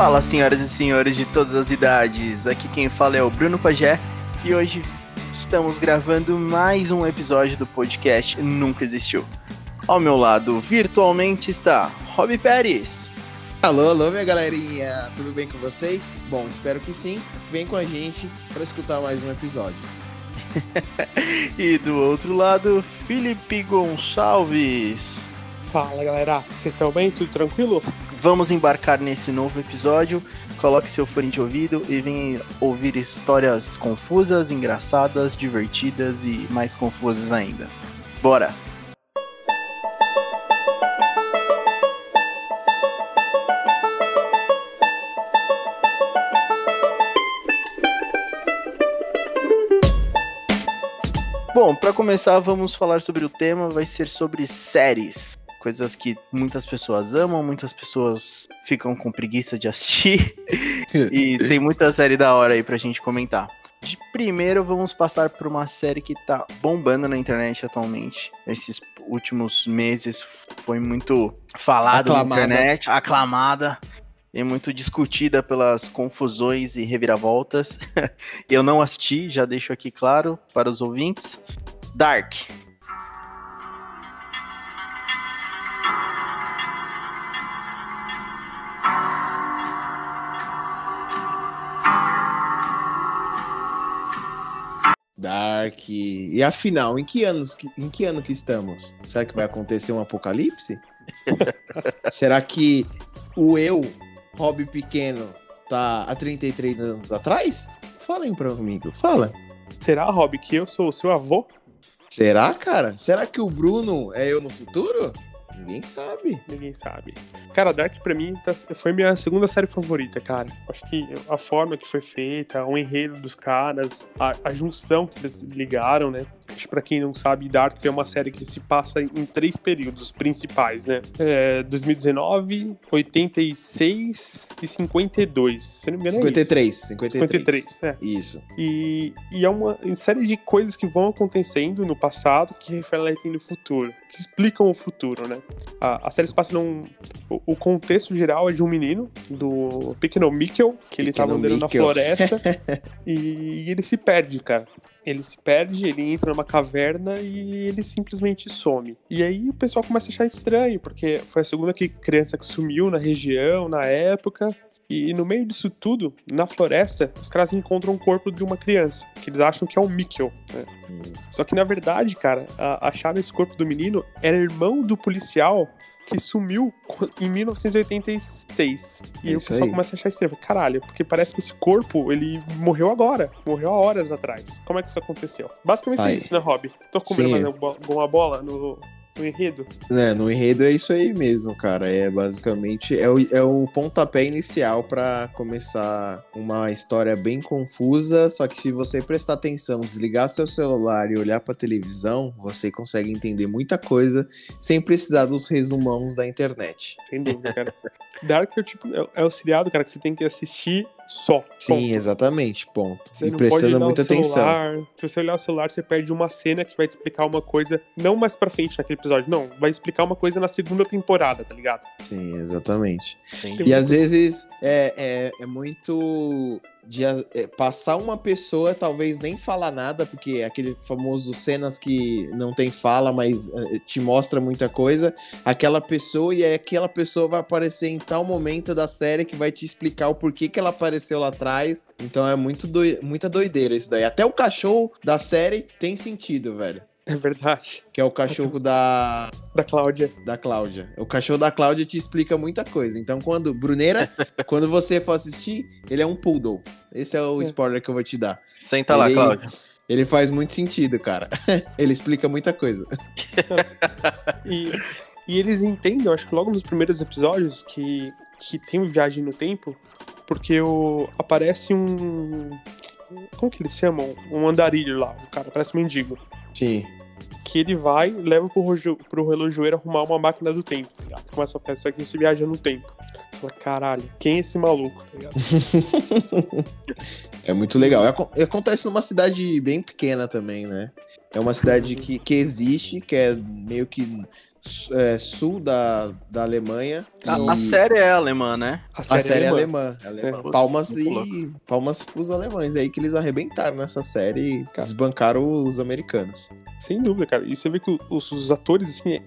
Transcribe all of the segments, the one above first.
Fala, senhoras e senhores de todas as idades. Aqui quem fala é o Bruno Pagé e hoje estamos gravando mais um episódio do podcast Nunca Existiu. Ao meu lado, virtualmente, está Rob Pérez. Alô, alô, minha galerinha, tudo bem com vocês? Bom, espero que sim. Vem com a gente para escutar mais um episódio. e do outro lado, Felipe Gonçalves. Fala galera, vocês estão bem? Tudo tranquilo? Vamos embarcar nesse novo episódio. Coloque seu fone de ouvido e venha ouvir histórias confusas, engraçadas, divertidas e mais confusas ainda. Bora! Bom, para começar, vamos falar sobre o tema, vai ser sobre séries. Coisas que muitas pessoas amam, muitas pessoas ficam com preguiça de assistir. e tem muita série da hora aí pra gente comentar. De primeiro, vamos passar por uma série que tá bombando na internet atualmente. Esses últimos meses foi muito falado aclamada. na internet, aclamada e muito discutida pelas confusões e reviravoltas. Eu não assisti, já deixo aqui claro para os ouvintes. Dark. Dark. E afinal, em que anos em que ano que estamos? Será que vai acontecer um apocalipse? Será que o eu hobby pequeno tá há 33 anos atrás? Fala aí pra amigo, fala. Será, Rob, que eu sou o seu avô? Será, cara? Será que o Bruno é eu no futuro? Ninguém sabe. Ninguém sabe. Cara, Dark pra mim tá, foi minha segunda série favorita, cara. Acho que a forma que foi feita, o enredo dos caras, a, a junção que eles ligaram, né? Acho pra quem não sabe, Dark é uma série que se passa em três períodos principais, né? É, 2019, 86 e 52. Se não me engano 53, é isso. 53. 53, é. Isso. E, e é uma série de coisas que vão acontecendo no passado que refletem no futuro, que explicam o futuro, né? A, a série se passa num. O, o, contexto geral é de um menino, do Pequeno Mikkel, que ele tava andando na floresta e, e ele se perde, cara. Ele se perde, ele entra numa caverna e ele simplesmente some. E aí o pessoal começa a achar estranho, porque foi a segunda que, criança que sumiu na região, na época. E no meio disso tudo, na floresta, os caras encontram o corpo de uma criança, que eles acham que é o Mikkel. Né? Hum. Só que na verdade, cara, acharam esse corpo do menino era irmão do policial que sumiu em 1986. E aí o pessoal aí. começa a achar estranho. Caralho, porque parece que esse corpo, ele morreu agora. Morreu há horas atrás. Como é que isso aconteceu? Basicamente é isso, né, Rob? Tô comendo mais uma bola no, no enredo. É, no enredo é isso aí mesmo, cara. É basicamente é o, é o pontapé inicial para começar uma história bem confusa. Só que se você prestar atenção, desligar seu celular e olhar para televisão, você consegue entender muita coisa sem precisar dos resumãos da internet. Sem dúvida, cara. Dark é o, tipo, é, é o seriado, cara, que você tem que assistir só. Sim, ponto. exatamente, ponto. Você e prestando muita atenção. Se você olhar o celular, você perde uma cena que vai te explicar uma coisa, não mais pra frente naquele episódio, não. Vai explicar uma coisa na segunda temporada, tá ligado? Sim, exatamente. Sim. E às vezes é, é, é muito de é, passar uma pessoa, talvez nem falar nada, porque é aquele famoso cenas que não tem fala, mas é, te mostra muita coisa, aquela pessoa e aquela pessoa vai aparecer em tal momento da série que vai te explicar o porquê que ela apareceu lá atrás. Então é muito doi muita doideira isso daí. Até o cachorro da série tem sentido, velho. É verdade. Que é o cachorro da. Da Cláudia. Da Cláudia. O cachorro da Cláudia te explica muita coisa. Então, quando. Bruneira, quando você for assistir, ele é um poodle. Esse é o é. spoiler que eu vou te dar. Senta ele, lá, Cláudia. Ele faz muito sentido, cara. ele explica muita coisa. e, e eles entendem, acho que logo nos primeiros episódios, que, que tem uma viagem no tempo, porque o, aparece um. Como que eles chamam? Um andarilho lá, o cara, parece um mendigo. Sim. Que ele vai leva pro, pro relojoeiro arrumar uma máquina do tempo, tá ligado? Começa a pensar que você viaja no tempo. Fala, caralho, quem é esse maluco, tá ligado? é muito legal. Acontece numa cidade bem pequena também, né? É uma cidade que, que existe, que é meio que é, sul da, da Alemanha. A, e... a, série é alemã, né? A série, a série é alemã. É alemã. É. Palmas e palmas pros alemães aí que eles arrebentaram nessa série e desbancaram os americanos. Sem dúvida, cara. E você vê que os, os atores, assim, é,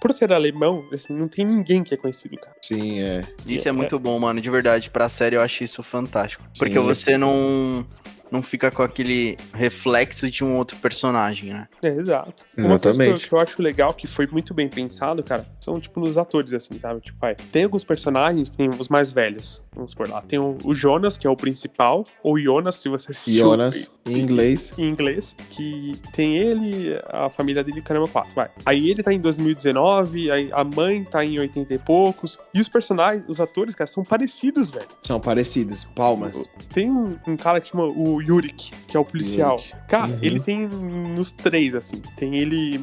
por ser alemão, assim, não tem ninguém que é conhecido, cara. Sim, é. Isso é, é muito bom, mano. De verdade, pra série eu acho isso fantástico. Sim, Porque você não não fica com aquele reflexo de um outro personagem, né? É, exato. Uma coisa que eu acho legal, que foi muito bem pensado, cara, são, tipo, nos atores, assim, sabe? Tipo, vai, tem alguns personagens, tem os mais velhos, vamos por lá. Tem o, o, Jonas, que é o principal, ou Jonas, se você assistiu. Jonas, em inglês. Em inglês, que tem ele, a família dele, caramba, quatro, vai. Aí ele tá em 2019, aí a mãe tá em 80 e poucos, e os personagens, os atores, cara, são parecidos, velho. São parecidos, palmas. Tem um, um cara que chama o Yurik, que é o policial. Yurik. Cara, uhum. ele tem nos três, assim. Tem ele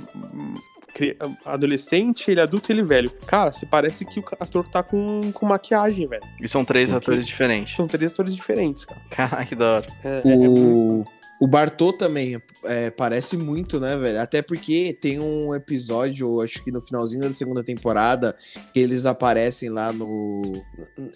adolescente, ele adulto e ele velho. Cara, se parece que o ator tá com, com maquiagem, velho. E são três Sim, atores diferentes. São três atores diferentes, cara. Caraca, que da hora. É, o... É, é muito... O Bartô também é, parece muito, né, velho? Até porque tem um episódio, acho que no finalzinho da segunda temporada, que eles aparecem lá no.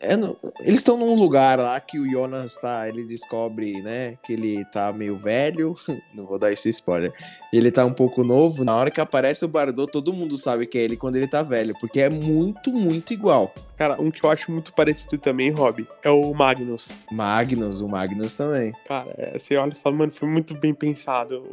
É no eles estão num lugar lá que o Jonas tá. Ele descobre, né, que ele tá meio velho. Não vou dar esse spoiler. Ele tá um pouco novo. Na hora que aparece o Bartô, todo mundo sabe que é ele quando ele tá velho, porque é muito, muito igual. Cara, um que eu acho muito parecido também, Rob, é o Magnus. Magnus, o Magnus também. Cara, é, você olha e fala, mano, foi muito bem pensado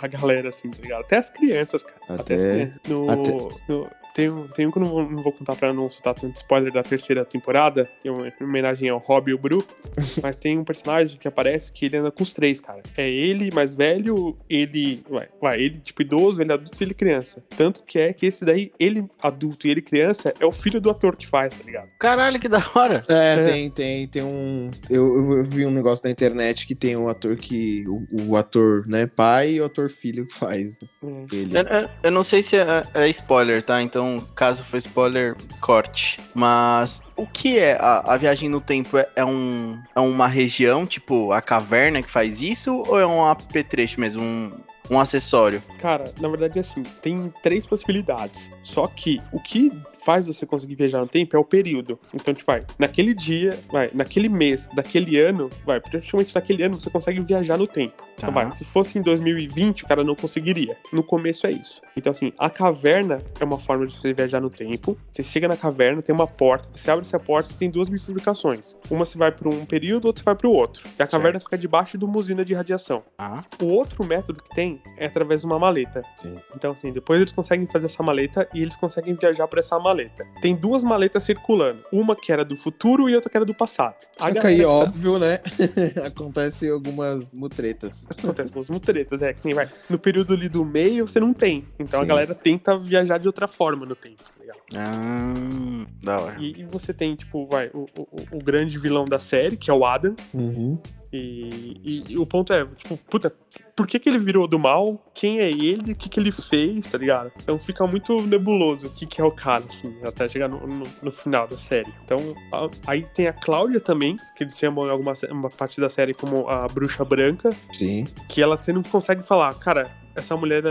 a galera, assim, tá ligado? Até as crianças, cara. Até, Até as crianças. No, Até... no, tem, tem um que eu não vou, não vou contar pra não soltar tanto spoiler da terceira temporada, que é uma homenagem ao Rob e o Bru, mas tem um personagem que aparece que ele anda com os três, cara. É ele mais velho, ele. Ué, ué, ele tipo idoso, ele adulto e ele criança. Tanto que é que esse daí, ele adulto e ele criança, é o filho do ator que faz, tá ligado? Caralho, que da hora! É, é. tem, tem, tem um. Eu, eu, vi um negócio na internet que tem um ator que. O, o ator, né, pai e o ator filho que faz. Hum. Ele. Eu, eu, eu, não sei se é, é spoiler, tá? Então então caso for spoiler, corte. Mas o que é a, a viagem no tempo? É, é, um, é uma região, tipo a caverna que faz isso? Ou é um apetrecho mesmo? Um, um acessório? Cara, na verdade, assim, tem três possibilidades. Só que o que faz você conseguir viajar no tempo é o período. Então, tipo, vai, naquele dia, vai, naquele mês, daquele ano, vai, praticamente naquele ano você consegue viajar no tempo. Então, vai, se fosse em 2020, o cara não conseguiria. No começo é isso. Então, assim, a caverna é uma forma de você viajar no tempo. Você chega na caverna, tem uma porta, você abre essa porta, você tem duas bifurcações. Uma você vai para um período, outra você vai para o outro. E a caverna certo. fica debaixo de uma usina de radiação. Ah. O outro método que tem é através de uma maleta. Sim. Então, assim, depois eles conseguem fazer essa maleta e eles conseguem viajar por essa maleta. Tem duas maletas circulando. Uma que era do futuro e outra que era do passado. A aí, tá... óbvio, né? Acontece algumas mutretas. Acontece algumas mutretas, é. Que nem vai. No período ali do meio, você não tem. Então Sim. a galera tenta viajar de outra forma no tempo, ligado? Ah, da hora. E, e você tem, tipo, vai, o, o, o, grande vilão da série, que é o Adam. Uhum. E, e, e, o ponto é, tipo, puta, por que, que ele virou do mal? Quem é ele? O que, que ele fez, tá ligado? Então fica muito nebuloso o que, que é o cara, assim, até chegar no, no, no final da série. Então, a, aí tem a Cláudia também, que eles chamam em alguma uma parte da série como a Bruxa Branca. Sim. Que ela você não consegue falar, cara, essa mulher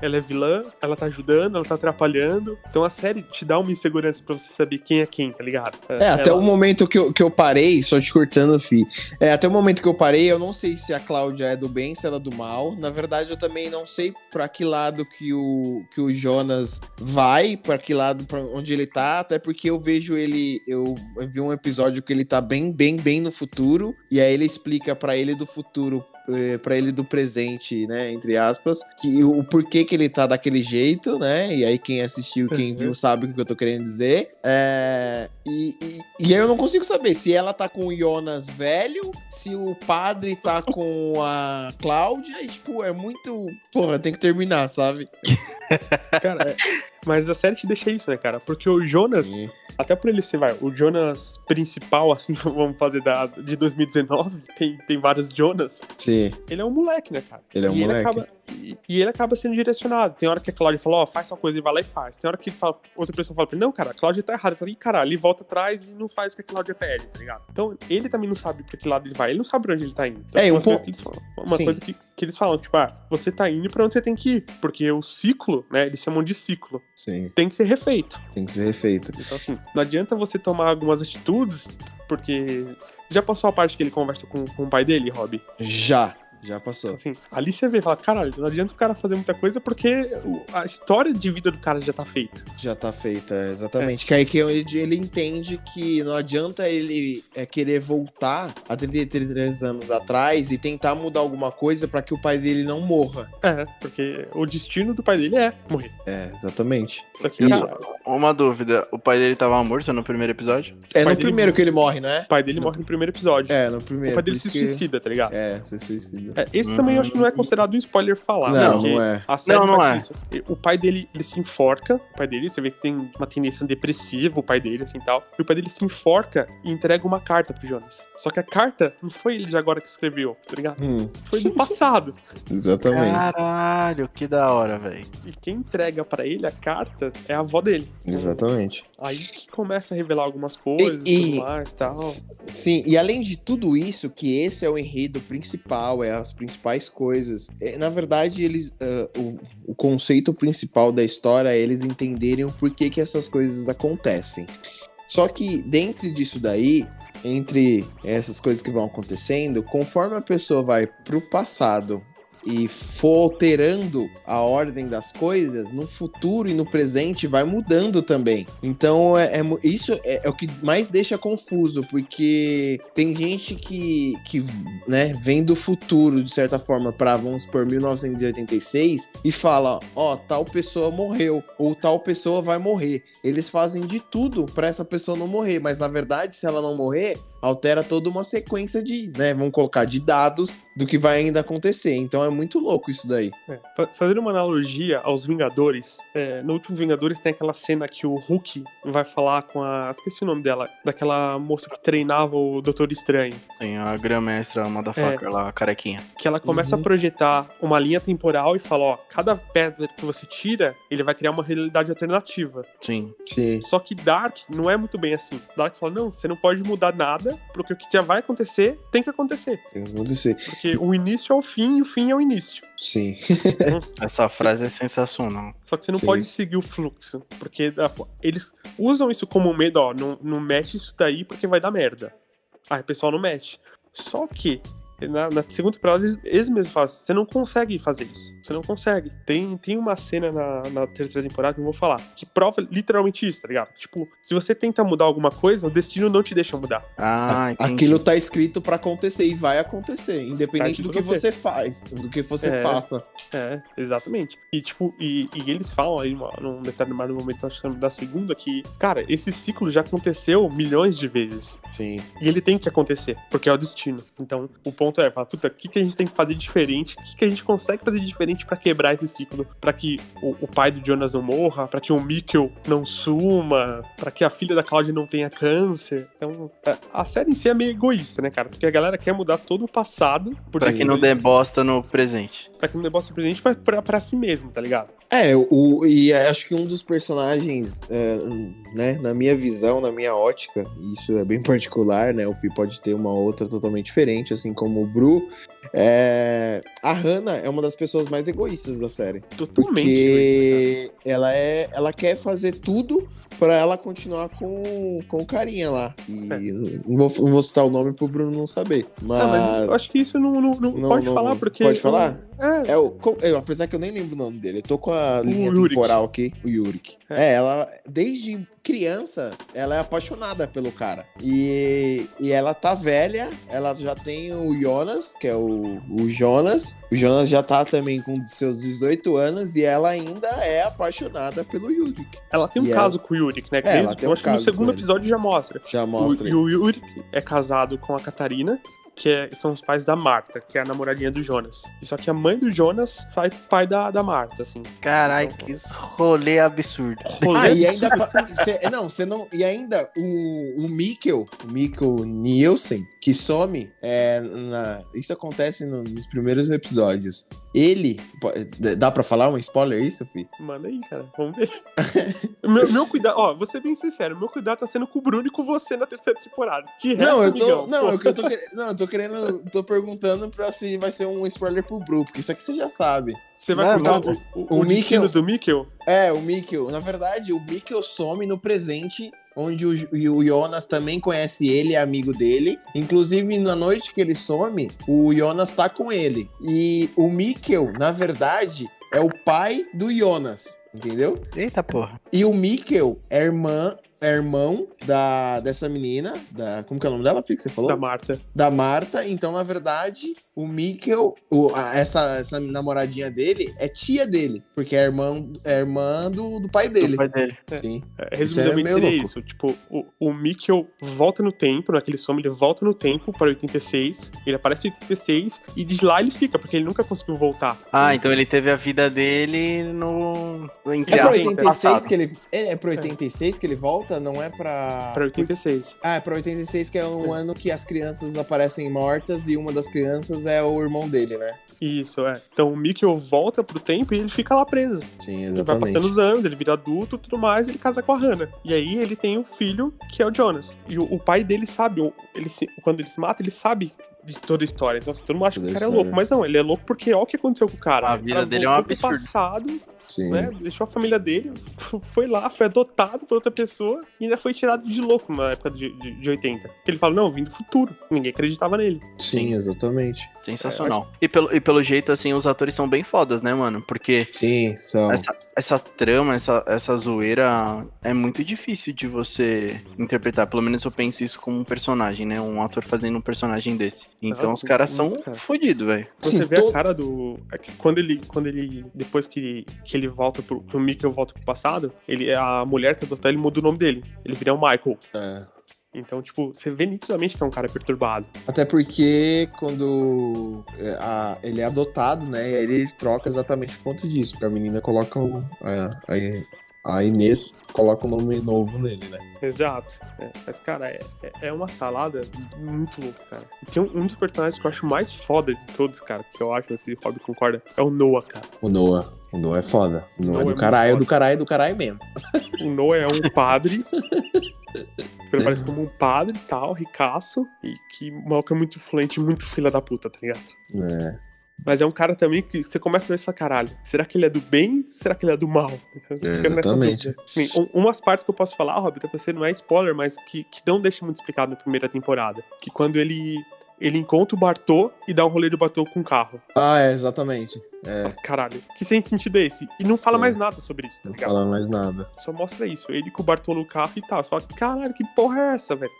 ela é vilã, ela tá ajudando, ela tá atrapalhando. Então a série te dá uma insegurança pra você saber quem é quem, tá ligado? É, ela... até o momento que eu, que eu parei, só te cortando, Fi. É, até o momento que eu parei, eu não sei se a Cláudia é do bem, se ela é do mal. Na verdade, eu também não sei pra que lado que o, que o Jonas vai, pra que lado, pra onde ele tá, até porque eu vejo ele, eu, vi um episódio que ele tá bem, bem, bem no futuro, e aí ele explica para ele do futuro, eh, para ele do presente, né, entre aspas, que, o porquê que ele tá daquele jeito, né? E aí quem assistiu, quem uhum. viu, sabe o que eu tô querendo dizer. É, e, e, e, aí eu não consigo saber se ela tá com o Jonas velho, se o padre tá com a Cláudia, e, tipo, é muito. Porra, tem que terminar, sabe? Cara, é, mas a série te deixa isso, né, cara? Porque o Jonas, Sim. Até por ele ser, vai, o Jonas principal, assim, vamos fazer da, de 2019, tem, tem vários Jonas. Sim. Ele é um moleque, né, cara? Ele é um e moleque. Ele acaba, e, e, ele acaba sendo direcionado. Tem hora que a Cláudia fala, ó, oh, faz tal coisa e vai lá e faz. Tem hora que fala, outra pessoa fala pra ele, não, cara, a Cláudia tá errada. Eu falei, caralho, ele volta atrás e não faz o que a Cláudia pede, tá ligado? Então, ele também não sabe pra que lado ele vai. Ele não sabe pra onde ele tá indo. Então, é, um pouco. Uma Sim. coisa que, que eles falam, tipo, ah, você tá indo pra onde você tem que ir. Porque o ciclo, né, eles chamam de ciclo. Sim. Tem que ser refeito. Tem que ser refeito. Então, assim, não adianta você tomar algumas atitudes, porque. Já passou a parte que ele conversa com, com o pai dele, Rob? Já. Já passou. Assim, ali você vê e fala, caralho, não adianta o cara fazer muita coisa porque a história de vida do cara já tá feita. Já tá feita, exatamente. É. Que aí que ele, ele entende que não adianta ele é, querer voltar a 33 anos atrás e tentar mudar alguma coisa para que o pai dele não morra. É, porque o destino do pai dele é morrer. É, exatamente. Só que, cara, uma dúvida, o pai dele tava morto no primeiro episódio? É no primeiro que ele morre, né? O pai dele morre no primeiro episódio. É, no primeiro. O pai dele se que... suicida, tá ligado? É, se suicida. É, esse hum. também eu acho que não é considerado um spoiler falar. Não, não é. A série não, não é. Isso. O pai dele, ele se enforca. O pai dele, você vê que tem uma tendência depressiva, o pai dele, assim tal. E o pai dele se enforca e entrega uma carta pro Jonas. Só que a carta não foi ele de agora que escreveu, tá ligado? Hum. Foi do passado. Exatamente. Caralho, que da hora, velho. E quem entrega para ele a carta é a avó dele. Exatamente. Aí que começa a revelar algumas coisas e, e tudo mais tal. Sim, e além de tudo isso, que esse é o enredo principal, é as principais coisas. É, na verdade, eles uh, o, o, conceito principal da história é eles entenderem o porquê que essas coisas acontecem. Só que dentro disso daí, entre essas coisas que vão acontecendo, conforme a pessoa vai pro passado e for alterando a ordem das coisas, no futuro e no presente vai mudando também. Então, é, é isso é, é, o que mais deixa confuso, porque tem gente que, que né, vem do futuro, de certa forma, para vamos por 1986 e fala: ó, tal pessoa morreu, ou tal pessoa vai morrer. Eles fazem de tudo para essa pessoa não morrer, mas na verdade, se ela não morrer, altera toda uma sequência de, né, vamos colocar, de dados do que vai ainda acontecer. Então é muito louco isso daí. É, fazendo uma analogia aos Vingadores, é, no último Vingadores tem aquela cena que o Hulk vai falar com a. Esqueci o nome dela, daquela moça que treinava o Doutor Estranho. Sim, a grã-mestra, a motherfucker é, lá, a carequinha. Que ela começa uhum. a projetar uma linha temporal e fala: ó, cada pedra que você tira, ele vai criar uma realidade alternativa. Sim. Sim. Só que Dark não é muito bem assim. Dark fala: não, você não pode mudar nada porque o que já vai acontecer tem que acontecer. Tem que acontecer. Porque o início é o fim e o fim é o início. Sim. Então, Essa frase é sensacional. Só que você não Sim. pode seguir o fluxo. Porque eles usam isso como medo, ó. Não, não mexe isso daí porque vai dar merda. Aí o pessoal não mexe. Só que na, na segunda temporada, eles, eles mesmos falam você não consegue fazer isso. Você não consegue. Tem, tem uma cena na, na terceira temporada que eu vou falar, que prova literalmente isso, tá ligado? Tipo, se você tenta mudar alguma coisa, o destino não te deixa mudar. Ah, Aquilo tá escrito para acontecer e vai acontecer, independente tá do que você faz, do que você é, faça. É, exatamente. E tipo, e, e eles falam aí num determinado momento, acho que da segunda, que, cara, esse ciclo já aconteceu milhões de vezes. Sim. E ele tem que acontecer, porque é o destino. Então, o ponto é, fala, puta, o que, que a gente tem que fazer diferente? O que, que a gente consegue fazer diferente para quebrar esse ciclo? para que o, o, pai do Jonas não morra, para que o Mikkel não suma, para que a filha da Claudia não tenha câncer. Então, é, a série em si é meio egoísta, né, cara? Porque a galera quer mudar todo o passado. Pra que não dê bosta no presente. Pra que não dê bosta no presente, mas pra, pra si mesmo, tá ligado? É, o, e acho que um dos personagens, é, né, na minha visão, na minha ótica, isso é bem particular, né? O Fih pode ter uma outra totalmente diferente, assim como o Bru. É, a Hannah é uma das pessoas mais egoístas da série. Totalmente. Porque egoísta, ela, é, ela quer fazer tudo pra ela continuar com, com o carinha lá. E é. não, vou, não vou citar o nome pro Bruno não saber. Mas, não, mas eu acho que isso não, não, não, não pode falar, porque. Pode falar? É. é o, eu, apesar que eu nem lembro o nome dele. Eu tô com a linha Yurik. temporal aqui, o Yurik. É. é, ela, desde criança, ela é apaixonada pelo cara. E, e ela tá velha, ela já tem o Jonas, que é o, o Jonas. O Jonas já tá também com seus 18 anos e ela ainda é apaixonada pelo Yurik. Ela tem um e caso ela... com o Yurik, né? Que é, ela tem eu um acho que no segundo episódio já mostra. Já mostra. O, e o Yurik é casado com a Catarina que é, são os pais da Marta, que é a namoradinha do Jonas. E só que a mãe do Jonas sai com o pai da, da Marta, assim. Caralho, então, que rolê absurdo. Rolê ah, e ainda. Cê, não, você não. E ainda o, o Mikkel, o Mikkel Nielsen, que some, é, na, isso acontece no, nos primeiros episódios. Ele. Dá pra falar um spoiler isso, Fih? Manda aí, cara. Vamos ver. meu, meu cuidado, ó, vou ser bem sincero, meu cuidado tá sendo com o Bruno e com você na terceira temporada. De não, eu tô. Não, eu tô, não, eu tô querendo. Tô perguntando pra se vai ser um spoiler pro Bruno, porque isso aqui você já sabe. Você vai contar o, o, o, o Mikkel, do Mikkel? É, o Mikkel. Na verdade, o Mikkel some no presente onde o, o Jonas também conhece ele, é amigo dele. Inclusive, na noite que ele some, o Jonas tá com ele. E o Mikkel, na verdade, é o pai do Jonas, entendeu? Eita porra. E o Mikkel é irmã é irmão da, dessa menina, da, como que é o nome dela, Fih, que você falou? Da Marta. Da Marta, então, na verdade, o Mikkel, o, a, essa, essa namoradinha dele, é tia dele, porque é irmã, é irmã do, do pai dele. Do pai dele. É. Sim. É, resumidamente isso é seria isso. Tipo, o, o Mikkel volta no tempo, naquele som, ele volta no tempo para 86, ele aparece em 86, e de lá ele fica, porque ele nunca conseguiu voltar. Ah, então ele teve a vida dele no... Entre é pro 86 que ele... É, é pro 86 é. que ele volta? Não é pra. Pra 86. Ah, é pra 86, que é um é. ano que as crianças aparecem mortas e uma das crianças é o irmão dele, né? Isso, é. Então o Mikkel volta pro tempo e ele fica lá preso. Sim, exatamente. Ele vai passando os anos, ele vira adulto e tudo mais, ele casa com a Hannah. E aí ele tem um filho que é o Jonas. E o, o pai dele sabe, ele se, quando ele se mata, ele sabe de toda a história. Então, assim, todo mundo acha que o cara é louco. Mas não, ele é louco porque olha o que aconteceu com o cara. A vida dele é um absurdo. passado Sim. Né? Deixou a família dele, foi lá, foi adotado por outra pessoa e ainda foi tirado de louco na época de, de, de 80. Ele fala, não, vim do futuro. Ninguém acreditava nele. Sim, exatamente. Sensacional. É, e, pelo, e pelo jeito, assim, os atores são bem fodas, né, mano? Porque. Sim, são. Essa, essa trama, essa, essa zoeira é muito difícil de você interpretar. Pelo menos eu penso isso como um personagem, né? Um ator fazendo um personagem desse. Então Nossa, os caras são fodidos, velho. Você Sim, vê a cara do. É quando ele. Quando ele. Depois que, que ele volta pro. Que o Mikkel volta pro passado, ele, a mulher que adotou ele muda o nome dele. Ele vira o Michael. É. Então, tipo, você vê nitidamente que é um cara perturbado. Até porque quando é, a, ele é adotado, né? Ele troca exatamente por conta disso. Porque a menina coloca o, a, a, a Inês coloca um nome novo nele, né? Exato. É, mas, cara, é, é, é uma salada muito louca, cara. E tem um, um, dos personagens que eu acho mais foda de todos, cara, que eu acho, se o Rob concorda, é o Noah, cara. O Noah. O Noah é foda. O Noah, Noah é do é caralho, do caralho, do caralho mesmo. O Noah é um padre. Ele parece como um padre e tal, ricaço, e que o maluco é muito influente, muito filha da puta, tá ligado? É. Mas é um cara também que você começa a ver e fala, caralho, será que ele é do bem? Será que ele é do mal? É, exatamente. Um, umas partes que eu posso falar, Rob, pra você não é spoiler, mas que, que não deixa muito explicado na primeira temporada. Que quando ele ele encontra o Bartô e dá um rolê do Bartô com o carro. Ah, é, exatamente. É. Caralho, que sem sentido é esse? E não fala é. mais nada sobre isso, tá ligado? Não fala mais nada. Só mostra isso. Ele com o Bartô no carro e tal. Só caralho, que porra é essa, velho?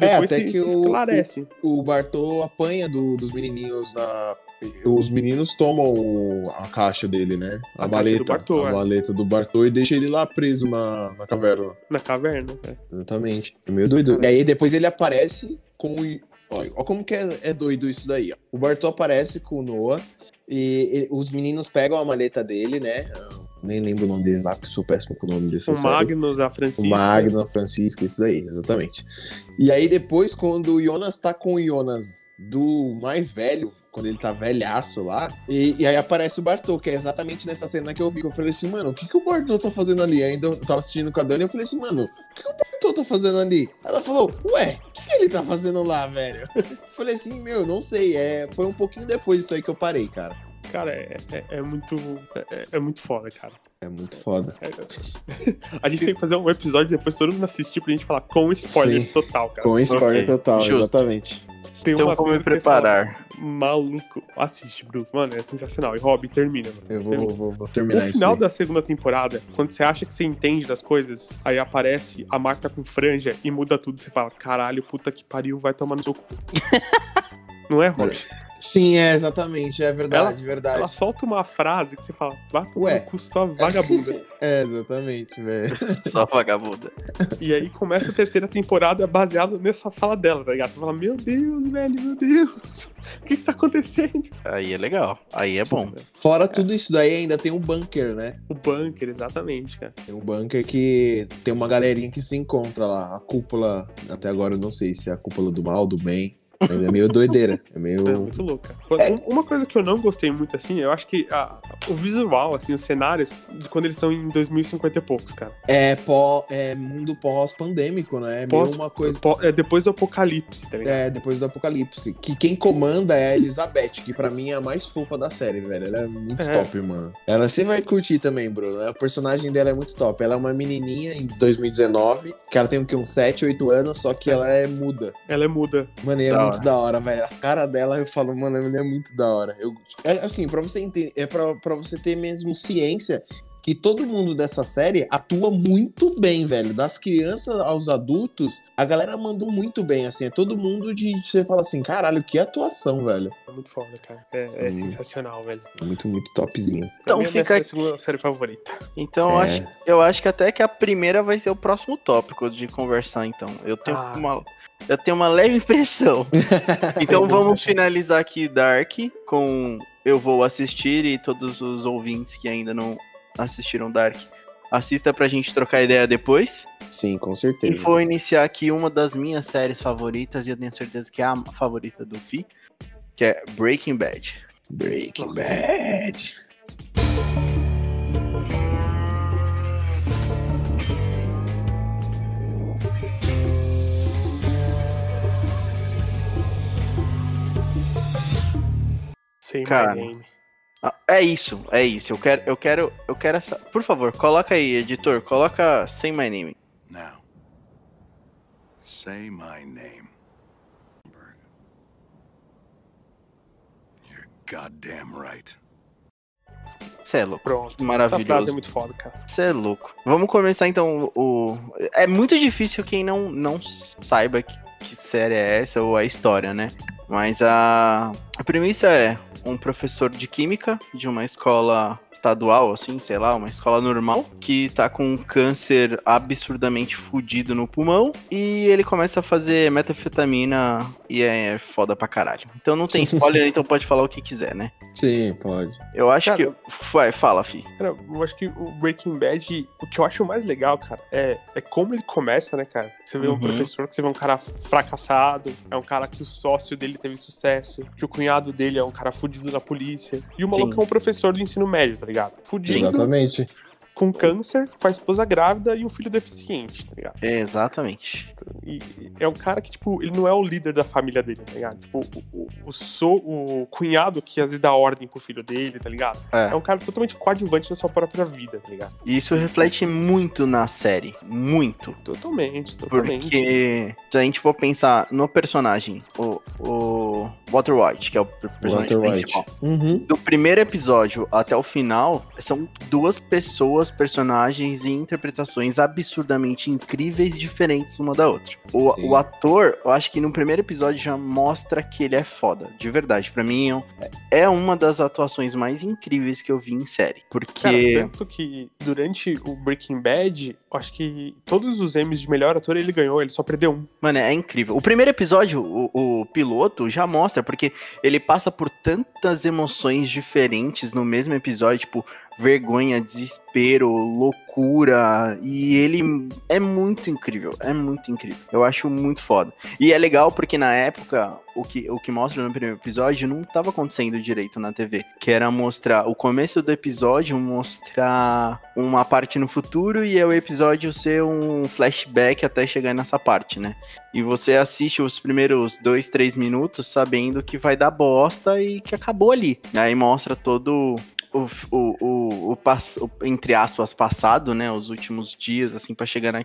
É, até se, que se esclarece. O, o Bartô apanha do, dos menininhos na os meninos tomam a caixa dele, né? A, a maleta. Bartô, a é. maleta do Bartô e deixa ele lá preso na, na caverna. Na caverna, é. Exatamente. É meio doido. E aí depois ele aparece com. Olha, olha como que é, é doido isso daí, ó. O Bartô aparece com o Noah e, e, os meninos pegam a maleta dele, né? Nem lembro o nome deles lá, porque sou péssimo com o nome desse. O série. Magnus, a Francisca. O Magnus, a Francisca, isso daí, exatamente. E aí depois, quando o Jonas tá com o Jonas do mais velho, quando ele tá velhaço lá, e, e aí aparece o Bartô, que é exatamente nessa cena que eu vi, que eu falei assim, mano, o que, que o Bartô tá fazendo ali? Ainda eu tava assistindo com a Dani, eu falei assim, mano, o que, que o Bartô tá fazendo ali? Ela falou, ué, o que, que ele tá fazendo lá, velho? Eu falei assim, meu, não sei, é, foi um pouquinho depois disso aí que eu parei, cara. Cara, é, é, é muito. É, é, muito foda, cara. É muito foda. É, a gente tem que fazer um episódio depois todo mundo assistir pra gente falar com spoilers Sim, total, cara. Com spoiler okay. total, Justo. exatamente. Tem então como me preparar. Fala, maluco. Assiste, Bruce. Mano, é sensacional. E Rob, termina, mano. Eu vou, vou, vou terminar No final da segunda temporada, quando você acha que você entende das coisas, aí aparece a Marta com franja e muda tudo. Você fala, caralho, puta que pariu, vai tomar no seu cu. Não é, Rob? Sim, é, exatamente, é verdade, ela, verdade. Ela solta uma frase que você fala, vá tomar cu sua vagabunda. é, exatamente, velho. Só vagabunda. E aí começa a terceira temporada baseada nessa fala dela, tá ligado? Você fala, meu Deus, velho, meu Deus, o que que tá acontecendo? Aí é legal, aí é bom. Fora é. tudo isso daí, ainda tem um bunker, né? O bunker, exatamente, cara. Tem um bunker que tem uma galerinha que se encontra lá, a cúpula, até agora eu não sei se é a cúpula do mal, do bem, mas é meio doideira. É meio. É muito louca. É. Uma coisa que eu não gostei muito, assim, eu acho que a, o visual, assim, os cenários, de quando eles estão em 2050 e poucos, cara. É, pó, é mundo pós-pandêmico, né? É pós, uma coisa. Pós, é depois do apocalipse, tá ligado? É, depois do apocalipse. Que quem comanda é a Elizabeth, que pra mim é a mais fofa da série, velho. Ela é muito é. top, mano. Ela você vai curtir também, Bruno. O personagem dela é muito top. Ela é uma menininha em 2019, que ela tem o que, uns 7, 8 anos, só que ela é muda. Ela é muda. Mano, e é muito da hora, velho. As caras dela, eu falo, mano, ela é muito da hora. Eu, é, assim, pra você entender, é pra, pra você ter mesmo ciência que todo mundo dessa série atua muito bem, velho. Das crianças aos adultos, a galera mandou muito bem, assim. É todo mundo de. Você fala assim, caralho, que atuação, velho. É muito foda, cara. É, é hum. sensacional, velho. Muito, muito topzinho. Então fica. É a segunda série favorita. Então é. eu, acho, eu acho que até que a primeira vai ser o próximo tópico de conversar, então. Eu tenho ah. uma. Eu tenho uma leve impressão. então vamos finalizar aqui Dark com eu vou assistir e todos os ouvintes que ainda não assistiram Dark, assista pra gente trocar ideia depois. Sim, com certeza. E vou iniciar aqui uma das minhas séries favoritas, e eu tenho certeza que é a favorita do Fi, que é Breaking Bad. Breaking. Bad. Sim, Cara, ah, é isso, é isso. Eu quero, eu quero, eu quero essa. Por favor, coloca aí, editor. Coloca Say My Name. Now, say my name. You're goddamn right. Você é louco. Pronto. Maravilhoso. Essa frase é muito foda, cara. Você é louco. Vamos começar então o. É muito difícil quem não, não saiba que, que série é essa ou a história, né? Mas a, a premissa é um professor de química de uma escola estadual, assim, sei lá, uma escola normal, que está com um câncer absurdamente fudido no pulmão e ele começa a fazer metafetamina e é foda pra caralho. Então não tem spoiler, então pode falar o que quiser, né? Sim, pode. Eu acho cara, que. Vai, fala, fi. Cara, eu acho que o Breaking Bad, o que eu acho mais legal, cara, é, é como ele começa, né, cara? Você vê uhum. um professor, que você vê um cara fracassado, é um cara que o sócio dele teve sucesso, que o cunhado dele é um cara fudido na polícia. E o maluco Sim. é um professor do ensino médio, tá ligado? Fudido. Exatamente com câncer, com a esposa grávida e um filho deficiente, tá ligado? É, exatamente. E é um cara que, tipo, ele não é o líder da família dele, tá ligado? Tipo, o, o, o, so, o cunhado que às vezes dá ordem pro filho dele, tá ligado? É. é um cara totalmente coadjuvante na sua própria vida, tá ligado? E isso reflete muito na série. Muito. Totalmente, totalmente. Porque se a gente for pensar no personagem, o, o Walter White, que é o personagem Walter principal, uhum. do primeiro episódio até o final, são duas pessoas personagens e interpretações absurdamente incríveis, diferentes uma da outra. O, o, ator, eu acho que no primeiro episódio já mostra que ele é foda, de verdade. para mim é, é uma das atuações mais incríveis que eu vi em série, porque Cara, tanto que durante o Breaking Bad, acho que todos os Emmys de melhor ator ele ganhou, ele só perdeu um. Mano, é incrível. O primeiro episódio, o, o piloto já mostra porque ele passa por tantas emoções diferentes no mesmo episódio, tipo vergonha, desespero, loucura. E ele é muito incrível, é muito incrível. Eu acho muito foda. E é legal porque na época, o que, o que mostra no primeiro episódio não estava acontecendo direito na TV. Que era mostrar o começo do episódio, mostrar uma parte no futuro e o episódio ser um flashback até chegar nessa parte, né? E você assiste os primeiros dois, três minutos sabendo que vai dar bosta e que acabou ali. Aí mostra todo o, o, o, o, o, entre aspas, passado, né? Os últimos dias, assim, para chegar na,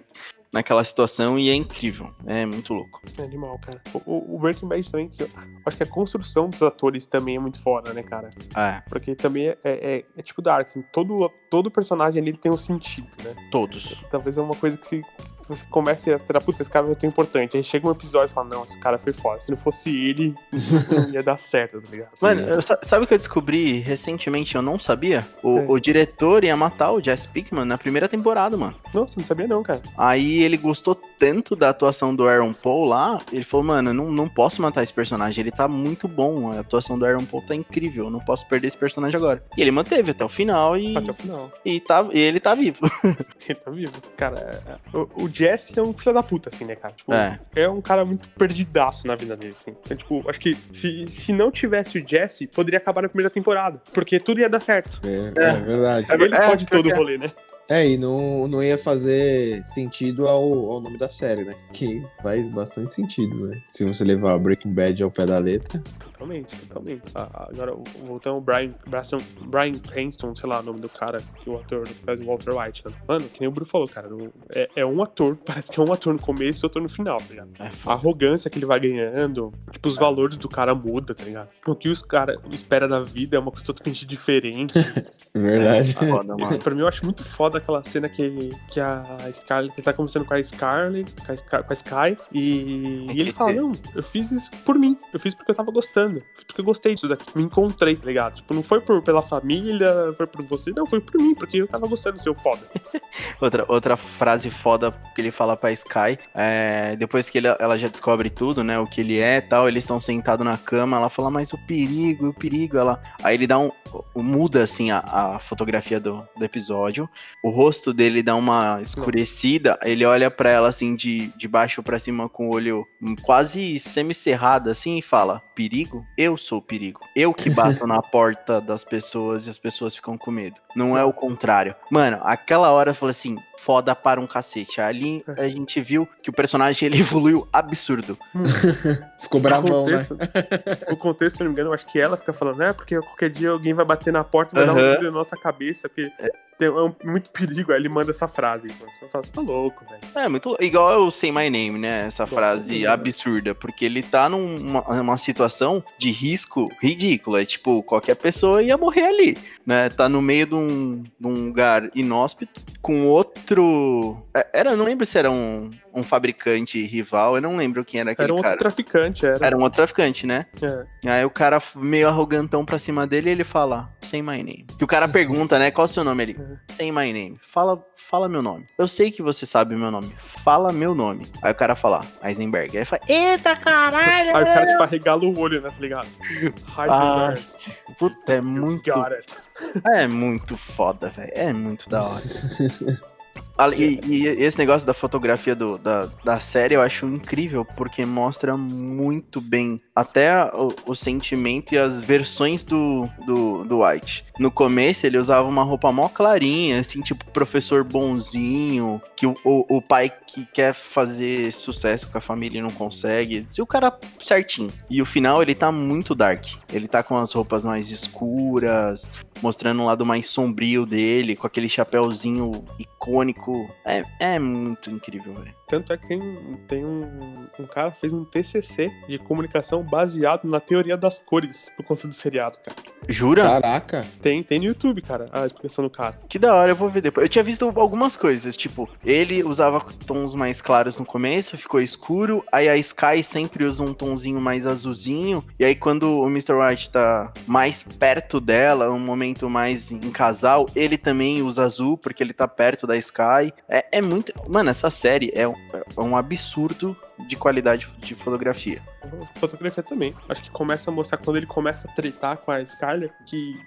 naquela situação e é incrível. É muito louco. É animal, cara. O, o Breaking Bad também, que eu acho que a construção dos atores também é muito foda, né, cara? É. Porque também é, é, é, é tipo Dark. Todo, todo personagem ali tem um sentido, né? Todos. Talvez é uma coisa que se você começa a ter, puta, esse cara vai ter importante. Aí chega um episódio e fala, não, esse cara foi foda. Se não fosse ele, não ia dar certo, tá ligado? Mano, eu, sabe o que eu descobri recentemente? Eu não sabia? O, é. o diretor ia matar o Jess Pickman na primeira temporada, mano. Nossa, não sabia não, cara. Aí ele gostou tanto da atuação do Aaron Paul lá, ele falou, mano, não, não posso matar esse personagem, ele tá muito bom, a atuação do Aaron Paul tá incrível, não posso perder esse personagem agora. E ele manteve até o final e... Até o final. E, tá, e ele tá vivo. ele tá vivo. Cara, é, o, o Jesse é um filho da puta, assim, né, cara? Tipo, é. é um cara muito perdidaço na vida dele, assim. Então, tipo, acho que se, se não tivesse o Jesse, poderia acabar na primeira temporada, porque tudo ia dar certo. É, é, é verdade. Ele é, fode todo o rolê, né? É, e não, não ia fazer sentido ao, ao nome da série, né? Que faz bastante sentido, né? Se você levar Breaking Bad ao pé da letra. Totalmente, totalmente. Ah, agora, voltando ao Brian, Brian Cranston, sei lá o nome do cara, que o ator que faz o Walter White, né? Mano, que nem o Bruno falou, cara, é, é, um ator, parece que é um ator no começo e outro no final, tá ligado? É a arrogância que ele vai ganhando, tipo, os valores do cara muda, tá ligado? O que os caras esperam da vida é uma coisa totalmente diferente. Verdade. É, foda, pra mim, eu acho muito foda aquela cena que, que a Scarlett tá conversando com a Scarlett, com a, Sky, e, e, ele fala: Não, eu fiz isso por mim, eu fiz porque eu tava gostando, porque eu gostei disso daqui, me encontrei, tá ligado? Tipo, não foi por, pela família, foi por você, não, foi por mim, porque eu tava gostando do seu foda. outra, outra frase foda que ele fala pra Sky, é, depois que ele, ela já descobre tudo, né, o que ele é tal, eles estão sentados na cama, ela fala, mas o perigo, o perigo, ela. Aí ele dá um. muda assim a, a fotografia do, do episódio, o rosto dele dá uma escurecida, ele olha para ela assim de, de baixo para cima com o olho quase semicerrado assim e fala: "Perigo? Eu sou o perigo. Eu que bato na porta das pessoas e as pessoas ficam com medo. Não é o contrário". Mano, aquela hora eu falei assim: "Foda para um cacete". Ali a gente viu que o personagem ele evoluiu absurdo. Ficou bravão, o contexto, né? o contexto, se não me engano, eu acho que ela fica falando, né? Porque qualquer dia alguém vai bater na porta e vai uhum. dar um tiro na nossa cabeça, porque é tem um, muito perigo. Aí ele manda essa frase. Você fala, você tá louco, velho. É, muito igual o Say My Name, né? Essa Nossa, frase absurda. Porque ele tá numa uma situação de risco ridícula. É tipo, qualquer pessoa ia morrer ali, né? Tá no meio de um, de um lugar inóspito com outro. É, era, não lembro se era um, um fabricante rival, eu não lembro quem era aquele Era um cara. outro traficante, era. Era um outro traficante, né? É. Aí o cara meio arrogantão pra cima dele ele fala, say my name. Que o cara pergunta, né, qual é o seu nome? Ele, é. say my name. Fala, fala meu nome. Eu sei que você sabe meu nome. Fala meu nome. Aí o cara fala, Heisenberg. Aí fala, eita caralho! Aí o cara, tipo, arregala o olho, né, tá ligado? Ah, Heisenberg. Ah, puta, é muito... É muito foda, velho. É muito da hora. E, e, esse negócio da fotografia do, da, da série eu acho incrível, porque mostra muito bem até o, o, sentimento e as versões do, do, do White. No começo ele usava uma roupa mó clarinha, assim, tipo professor bonzinho, que o, o, o pai que quer fazer sucesso com a família não consegue. E o cara certinho. E o final ele tá muito dark. Ele tá com as roupas mais escuras, mostrando um lado mais sombrio dele, com aquele chapéuzinho icônico. É, é muito incrível, velho. Tanto é que tem, tem um, um cara fez um TCC de comunicação baseado na teoria das cores por conta do seriado, cara. Jura? Caraca. Tem, tem no YouTube, cara, a explicação do cara. Que da hora, eu vou ver depois. Eu tinha visto algumas coisas, tipo, ele usava tons mais claros no começo, ficou escuro, aí a Sky sempre usa um tonzinho mais azulzinho, e aí quando o Mr. White tá mais perto dela, um momento mais em casal, ele também usa azul, porque ele tá perto da Sky. É, é muito... Mano, essa série é é um absurdo de qualidade de fotografia. Fotografia também. Acho que começa a mostrar quando ele começa a tretar com a Skyler que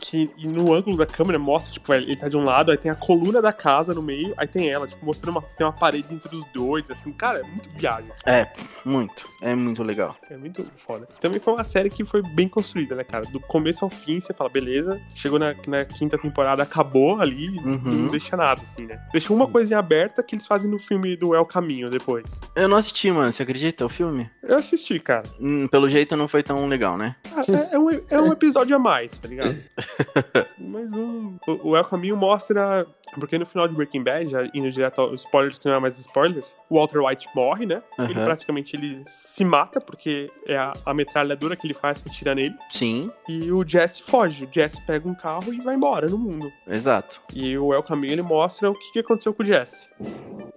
que no ângulo da câmera mostra, tipo, ele tá de um lado, aí tem a coluna da casa no meio, aí tem ela, tipo, mostrando uma, tem uma parede entre os dois, assim, cara, é muito viagem. Assim. É, muito, é muito legal. É muito foda. Também foi uma série que foi bem construída, né, cara? Do começo ao fim, você fala, beleza, chegou na, na quinta temporada, acabou ali, uhum. não deixa nada, assim, né? Deixa uma coisinha aberta que eles fazem no filme do El Caminho depois. Eu não assisti, mano, você acredita, o filme? Eu assisti, cara. Hum, pelo jeito não foi tão legal, né? Ah, é, é, um, é um episódio a mais, tá ligado? Mas um, o, El Caminho mostra. Porque no final de Breaking Bad, já indo direto aos spoilers, que não é mais spoilers, o Walter White morre, né? Uhum. Ele praticamente ele se mata, porque é a, a metralhadora que ele faz que tira nele. Sim. E o Jesse foge. O Jesse pega um carro e vai embora no mundo. Exato. E o El Caminho ele mostra o que, que aconteceu com o Jesse.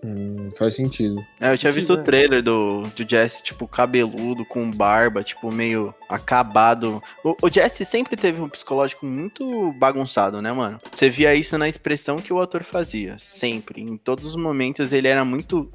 Hum, faz sentido. É, eu tinha visto o trailer do, do Jesse, tipo, cabeludo, com barba, tipo, meio acabado. O, o Jesse sempre teve um psicológico muito bagunçado, né, mano? Você via isso na expressão que o ator fazia, sempre. Em todos os momentos ele era muito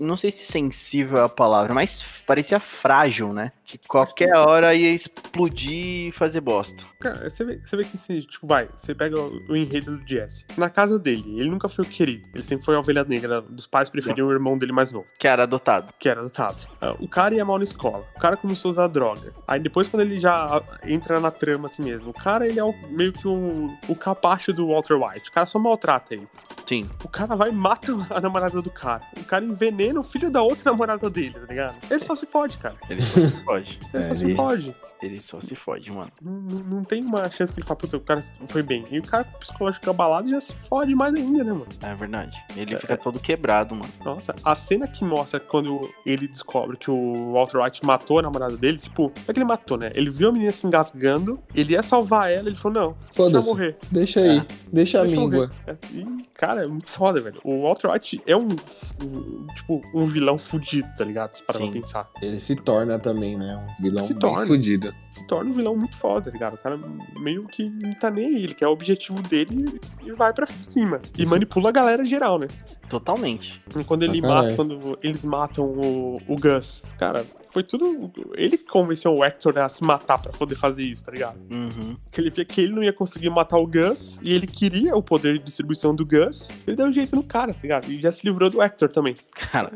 não sei se sensível é a palavra, mas parecia frágil, né? Que qualquer hora ia explodir e fazer bosta. Cara, você vê, você vê que assim, tipo, vai, você pega o, o, enredo do Jesse. Na casa dele, ele nunca foi o querido. Ele sempre foi a ovelha negra. Dos pais preferiam o irmão dele mais novo. Que era adotado. Que era adotado. Ah, o cara ia mal na escola. O cara começou a usar droga. Aí depois, quando ele já entra na trama assim mesmo, o cara, ele é o, meio que o, o capacho do Walter White. O cara só maltrata ele. Sim. O cara vai e mata a namorada do cara. O cara envenena o filho da outra namorada dele, tá ligado? Ele só se fode, cara. Ele só se fode. ele é, só se fode. Ele só se fode, mano. Não, não, tem uma chance que ele fala, puta, o cara foi bem. E o cara com o psicológico abalado já se fode mais ainda, né, mano? É verdade. Ele é, fica todo quebrado, mano. Nossa, a cena que mostra quando ele descobre que o Walter White matou a namorada dele, tipo, não é que ele matou, né? Ele viu a menina se engasgando, ele ia salvar ela, ele falou, não, vai morrer. Deixa aí, é. deixa a língua. É. E, cara, é muito foda, velho. O Walter White é um, um tipo, um vilão fudido, tá ligado? Se parar pra pensar. Ele se torna também, né? Um vilão se bem torna. fudido. Se torna um vilão muito foda, tá ligado? O cara meio que não tá nem aí. Ele quer o objetivo dele e vai pra cima. E Isso. manipula a galera geral, né? Totalmente. E quando ele ah, mata, quando eles matam o, o Gus, cara, foi tudo. Ele convenceu o Hector a se matar para poder fazer isso, tá ligado? Uhum. Que ele via que ele não ia conseguir matar o Gus e ele queria o poder de distribuição do Gus. Ele deu um jeito no cara, tá ligado? E já se livrou do Hector também. Cara,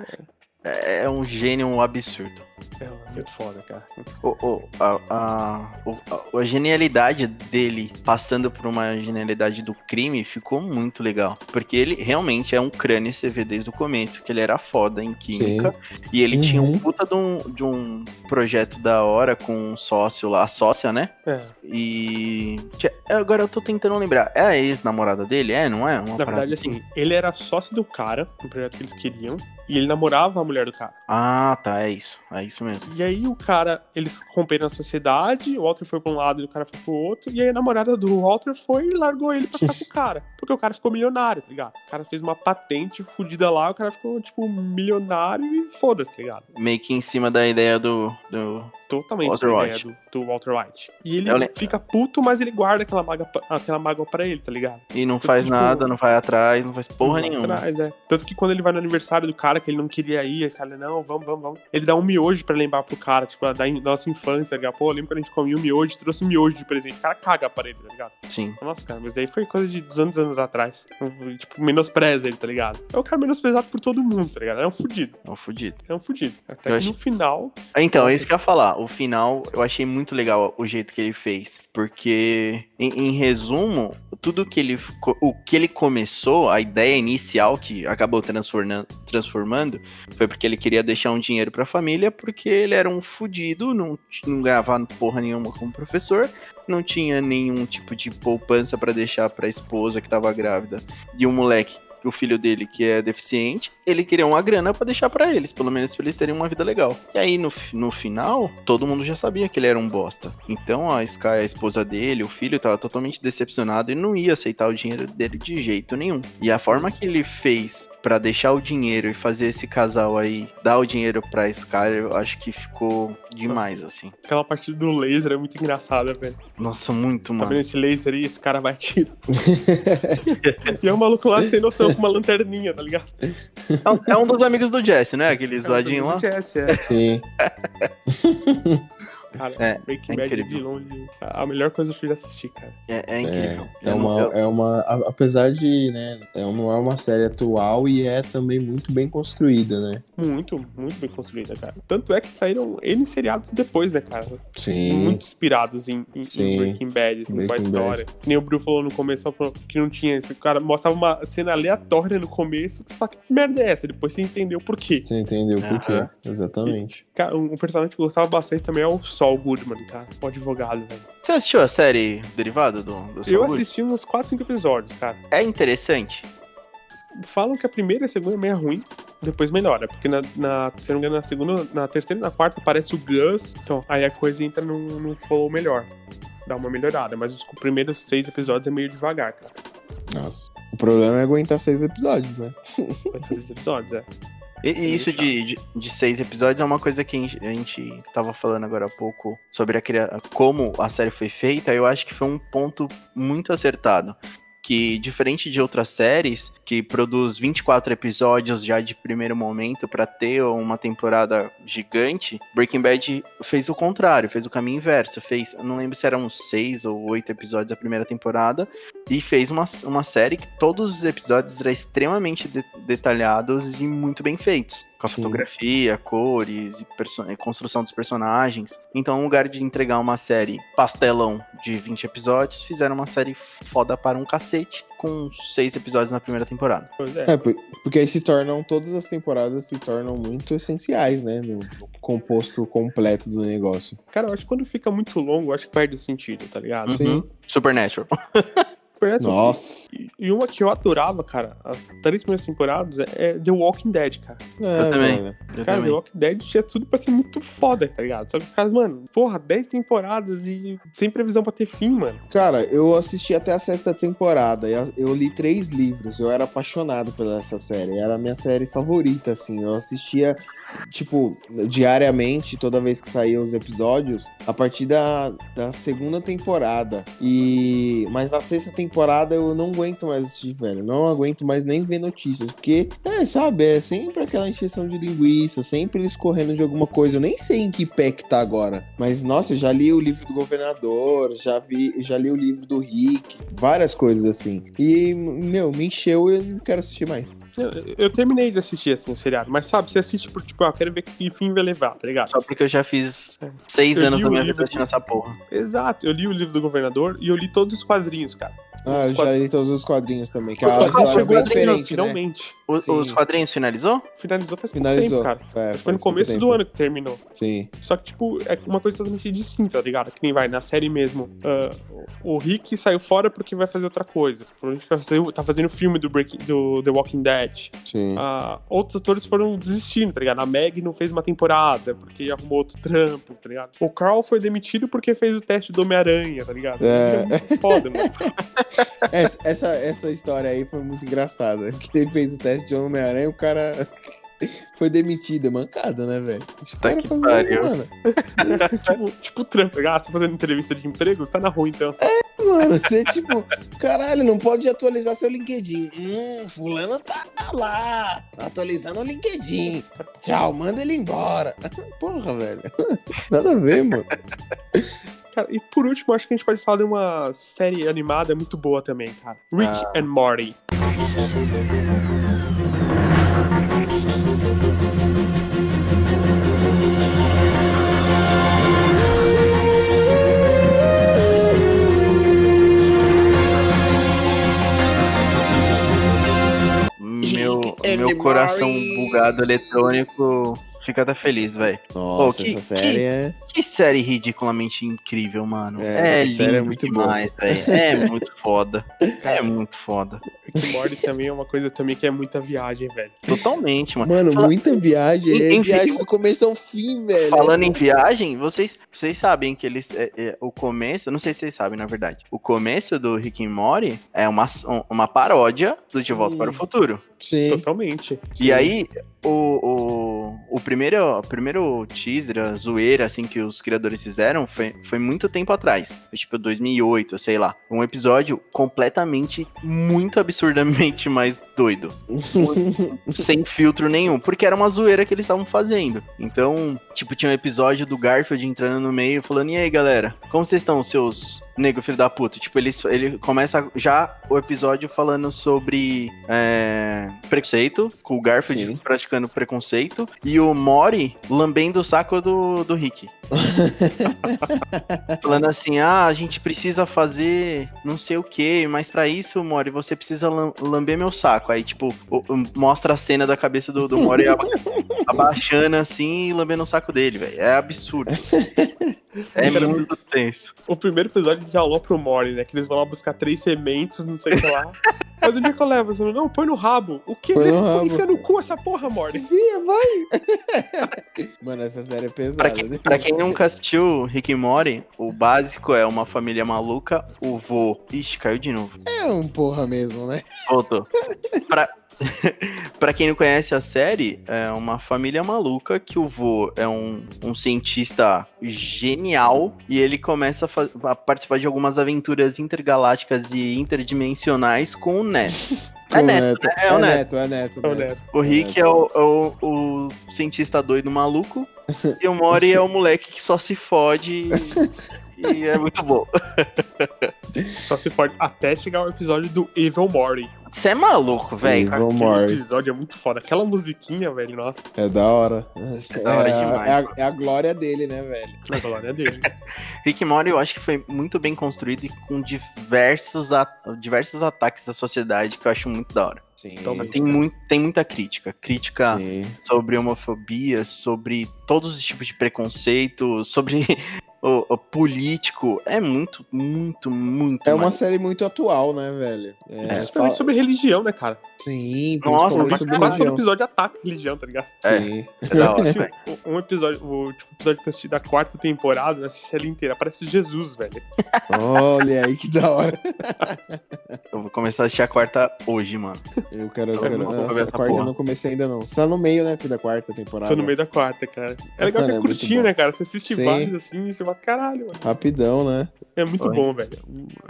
é, é um gênio absurdo. É muito foda, cara. O, o, a, a, a, genialidade dele passando por uma genialidade do crime ficou muito legal. Porque ele realmente é um crânio, você vê desde o começo, que ele era foda em química. Sim. E ele uhum. tinha um uhum. puta de um, de um projeto da hora com um sócio lá, a sócia, né? É. E. Agora eu tô tentando lembrar. É a ex-namorada dele? É, não é? Uma Na verdade, assim, assim, ele era sócio do cara, no projeto que eles queriam. E ele namorava a mulher do cara. Ah, tá, é isso. É isso mesmo. E aí o cara, eles romperam a sociedade, o Walter foi pra um lado e o cara foi pro outro, e aí a namorada do Walter foi e largou ele pra ficar com o cara. Porque o cara ficou milionário, tá ligado? O cara fez uma patente fodida lá, o cara ficou, tipo, milionário e foda-se, tá ligado? Meio que em cima da ideia do, do totalmente Walter White. Do, do, Walter White. E ele fica puto, mas ele guarda aquela mágoa, aquela mágoa pra ele, tá ligado? E não Tanto faz que, tipo, nada, não vai atrás, não faz porra não nenhuma. Atrás, é. Tanto que quando ele vai no aniversário do cara, que ele não queria ir, ele não, vamos, vamos, vamos. Ele dá um miojo pra lembrar pro cara, tipo, da, nossa infância, tá ligado? Pô, lembra quando a gente comia um miojo, trouxe um miojo de presente. O cara caga pra ele, tá ligado? Sim. Nossa, cara, mas daí foi coisa de 200 anos atrás. Tipo, menospreza ele, tá ligado? É o cara menosprezado por todo mundo, tá ligado? É um fudido. É um fudido. É um fudido. Até eu que no final. Então, nossa, é isso que eu ia falar. O final, eu achei muito legal o jeito que ele fez. Porque, em, em, resumo, tudo que ele. O que ele começou, a ideia inicial que acabou transformando, transformando foi porque ele queria deixar um dinheiro pra família, porque ele era um fudido, não, não ganhava porra nenhuma como professor, não tinha nenhum tipo de poupança para deixar pra esposa que tava grávida. E um moleque o filho dele, que é deficiente, ele queria uma grana para deixar para eles, pelo menos pra eles terem uma vida legal. E aí, no, no final, todo mundo já sabia que ele era um bosta. Então, a Sky, a esposa dele, o filho, tava totalmente decepcionado e não ia aceitar o dinheiro dele de jeito nenhum. E a forma que ele fez para deixar o dinheiro e fazer esse casal aí dar o dinheiro pra Sky, eu acho que ficou demais, Nossa. assim. Aquela parte do laser é muito engraçada, velho. Nossa, muito, mano. Tá vendo esse laser aí? Esse cara vai tirar. e é um maluco lá sem noção com uma lanterninha, tá ligado? É um dos amigos do Jesse, né? Aquele é zoadinho lá. Do Jesse, é. Sim. Cara, é, Breaking é Bad de longe, a melhor coisa que eu já assisti, cara. É, é incrível. É, é uma, é uma. Apesar de, né, é, não é uma série atual e é também muito bem construída, né? Muito, muito bem construída, cara. Tanto é que saíram N seriados depois, né, cara? Sim. Muito inspirados em, em, em Breaking Bad, assim, Breaking com a história. Bad. Nem o Bru falou no começo que não tinha. Esse cara mostrava uma cena aleatória no começo, que você fala, que merda é essa? Depois você entendeu por quê. Você entendeu por quê, exatamente. E, cara, um, um personagem que eu gostava bastante também é o Sol. Saul Goodman, cara. O advogado, velho. Você assistiu a série derivada do, do Saul Eu assisti uns 4, 5 episódios, cara. É interessante. Falam que a primeira e a segunda é meio ruim, depois melhora. Porque na, na, se não me engano, na segunda, na terceira e na quarta aparece o Gus. Então, aí a coisa entra num, num flow melhor. Dá uma melhorada. Mas os primeiros seis episódios é meio devagar, cara. Nossa. O problema é aguentar seis episódios, né? Aguentar seis episódios, é. E, e isso de, de, de, seis episódios é uma coisa que a gente, tava falando agora há pouco sobre a, como a série foi feita. Eu acho que foi um ponto muito acertado que diferente de outras séries que produz 24 episódios já de primeiro momento para ter uma temporada gigante, Breaking Bad fez o contrário, fez o caminho inverso, fez, não lembro se eram seis ou oito episódios da primeira temporada e fez uma, uma série que todos os episódios eram extremamente de, detalhados e muito bem feitos com a Sim. fotografia, cores e construção dos personagens. Então, no lugar de entregar uma série pastelão de 20 episódios, fizeram uma série foda para um cacete com seis episódios na primeira temporada. É. é. porque aí se tornam, todas as temporadas se tornam muito essenciais, né? No, no, composto completo do negócio. Cara, eu acho que quando fica muito longo, eu acho que perde o sentido, tá ligado? Uhum. Supernatural. Nossa. E, e, uma que eu adorava, cara, as três primeiras temporadas é The Walking Dead, cara. É, eu também. Mano. Eu cara, também. The Walking Dead tinha tudo pra ser muito foda, tá ligado? Só que os caras, mano, porra, 10 temporadas e sem previsão pra ter fim, mano. Cara, eu assisti até a sexta temporada. Eu li três livros. Eu era apaixonado pela essa série. Era a minha série favorita, assim. Eu assistia tipo, diariamente, toda vez que saíam os episódios, a partir da, da segunda temporada. E. Mas na sexta temporada eu não aguento mais assistir, velho. Não aguento mais nem ver notícias. Porque, é, sabe, é sempre aquela encheção de linguiça, sempre eles correndo de alguma coisa. Eu nem sei em que pé que tá agora. Mas, nossa, eu já li o livro do governador, já vi, já li o livro do Rick, várias coisas assim. E, meu, me encheu e eu não quero assistir mais. Eu, eu terminei de assistir assim o seriado, mas sabe, você assiste por tipo, ah, quero ver que fim vai levar, tá ligado? Só porque eu já fiz é. seis eu anos da minha vida assistindo essa porra. Exato, eu li o livro do governador e eu li todos os quadrinhos, cara. Ah, eu já li todos os quadrinhos também, que é uma história bem diferente, né? finalmente. O, os quadrinhos finalizou? Finalizou faz finalizou. pouco tempo, cara. É, foi no começo tempo. do ano que terminou. Sim. Só que, tipo, é uma coisa totalmente distinta, tá ligado? Que nem vai, na série mesmo. Uh, o Rick saiu fora porque vai fazer outra coisa. Provavelmente vai fazer, tá fazendo filme do, Breaking, do The Walking Dead. Sim. Uh, outros atores foram desistindo, tá ligado? A Meg não fez uma temporada porque arrumou outro trampo, tá ligado? O Carl foi demitido porque fez o teste do Homem-Aranha, tá ligado? É, é foda, mano. essa, essa, essa história aí foi muito engraçada. Que ele fez o teste de Homem-Aranha, o cara foi demitido. É mancada, né, velho? Tá que pariu. Mano. tipo, tipo trampo. Ah, você tá fazendo entrevista de emprego? Tá na rua, então. É, mano. Você, tipo, caralho, não pode atualizar seu LinkedIn. Hum, fulano tá lá. Atualizando o LinkedIn. Tchau, manda ele embora. Porra, velho. Nada a ver, mano. Cara, e por último, acho que a gente pode falar de uma série animada muito boa também, cara. Rick ah. and Morty. Meu, meu coração bugado eletrônico fica até feliz, velho. Nossa, que, essa série que, é. Que série ridiculamente incrível, mano. É, é essa série é muito demais, velho. É muito foda. É muito foda. Rick Morty também é uma coisa também que é muita viagem, velho. Totalmente, mano. Mano, Fala... muita viagem. É viagem do começo ao fim, velho. Falando em viagem, vocês, vocês sabem que eles. É, é, o começo, não sei se vocês sabem, na verdade. O começo do Rick and Morty é uma, uma paródia do De Volta hum. para o Futuro. Sim. Totalmente. E aí, o, o, o primeiro, o primeiro teaser, a zoeira, assim, que os criadores fizeram foi, foi muito tempo atrás. Foi tipo 2008, sei lá. Um episódio completamente, muito absurdamente mais doido. sem filtro nenhum. Porque era uma zoeira que eles estavam fazendo. Então, tipo, tinha um episódio do Garfield entrando no meio falando: e aí, galera, como vocês estão, seus nego filho da puta. Tipo, ele, ele começa já o episódio falando sobre é, preconceito, com o Garfield Sim. praticando preconceito, e o Mori lambendo o saco do, do Rick. falando assim, ah, a gente precisa fazer não sei o que, mas para isso, Mori, você precisa lamber meu saco. Aí, tipo, mostra a cena da cabeça do, do Mori abaixando assim e lambendo o saco dele, velho. É absurdo. É muito tenso. O primeiro episódio já alô pro Mori, né? Que eles vão lá buscar três sementes, não sei o que lá. Mas o Nico leva, assim, não, põe no rabo. O que? Põe no rabo. Enfia no cu essa porra, Mori. Via, vai! Mano, essa série é pesada. Pra, que, né? pra quem nunca assistiu Rick e Mori, o básico é uma família maluca, o vô. Ixi, caiu de novo. É um porra mesmo, né? Voltou. pra, pra quem não conhece a série, é uma família maluca que o vô é um, um cientista genial e ele começa a, a participar de algumas aventuras intergalácticas e interdimensionais com o Neto. É neto, neto, né? é, é, o neto. neto. É neto, é neto. O Rick é, o, é o, o, cientista doido maluco e o Mori é o moleque que só se fode e é muito bom. Só se pode até chegar ao episódio do Evil Morty. Você é maluco, velho. Evil Morty. episódio é muito foda. Aquela musiquinha, velho, nossa. É da hora. É, da hora é, demais. É a, é a, glória dele, né, velho? É a glória dele. Rick Morty eu acho que foi muito bem construído e com diversos, at diversos ataques à sociedade que eu acho muito da hora. Sim. Então, tem, muito, tem muita crítica. Crítica Sim. sobre homofobia, sobre todos os tipos de preconceito, sobre o, o, político. É muito, muito, muito. É uma mais... série muito atual, né, velho? É, é fala... sobre religião, né, cara? Sim, Nossa, mas sobre quase todo episódio ataca religião, tá ligado? Sim. É, é da hora, Um episódio, o tipo, episódio que eu assisti da quarta temporada, eu assisti ela inteira. Parece Jesus, velho. Olha aí que da hora. eu vou começar a assistir a quarta hoje, mano. Eu quero. Eu quero... Nossa, a quarta porra. eu não comecei ainda, não. Você tá no meio, né, filho, da quarta temporada? Tô no meio da quarta, cara. É legal que é, é curtinho, né, cara? Você assiste Sim. vários assim e você vai, caralho, mano. Rapidão, né? É muito Oi. bom, velho.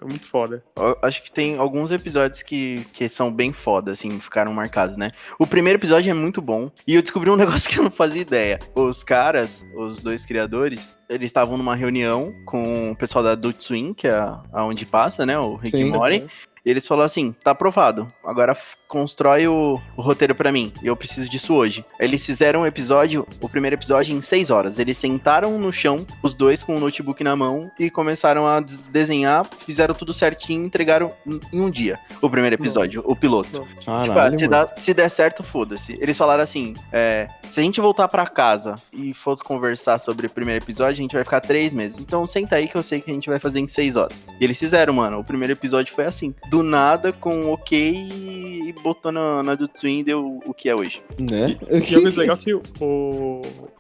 É muito foda. Eu acho que tem alguns episódios que, que são bem foda, assim, ficaram marcados, né? O primeiro episódio é muito bom. E eu descobri um negócio que eu não fazia ideia. Os caras, os dois criadores, eles estavam numa reunião com o pessoal da Adult Swim, que é aonde passa, né? O Rick Sim, Mori. Eles falaram assim: tá aprovado. Agora constrói o, o roteiro para mim. Eu preciso disso hoje. Eles fizeram o episódio, o primeiro episódio, em seis horas. Eles sentaram no chão, os dois com o notebook na mão, e começaram a desenhar, fizeram tudo certinho e entregaram em um dia o primeiro episódio, Nossa. o piloto. Caralho, tipo, se, dá, se, der certo, foda-se. Eles falaram assim: é, se a gente voltar para casa e for conversar sobre o primeiro episódio, a gente vai ficar três meses. Então senta aí que eu sei que a gente vai fazer em seis horas. E eles fizeram, mano. O primeiro episódio foi assim: do nada, com ok e botou na, na do Twin e deu o que é hoje. Né? E, e é mais legal que o,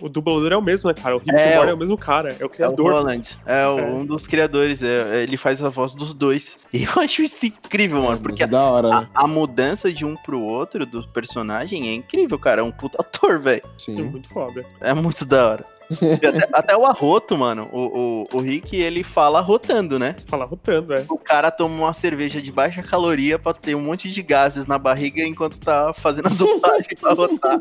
o dublador é o mesmo, né, cara? O Rick é, Moore é o mesmo cara, é o criador. É o Holland, é, o, é. um dos criadores, é, ele faz a voz dos dois. E eu acho isso incrível, mano, porque da hora, a, né? a, mudança de um pro outro do personagem é incrível, cara. É um puta ator, velho. Sim. É muito foda. É muito da hora até, até, o arroto, mano, o, o, o Rick, ele fala rotando, né? Fala rotando, é. O cara toma uma cerveja de baixa caloria pra ter um monte de gases na barriga enquanto tá fazendo a dublagem pra rotar.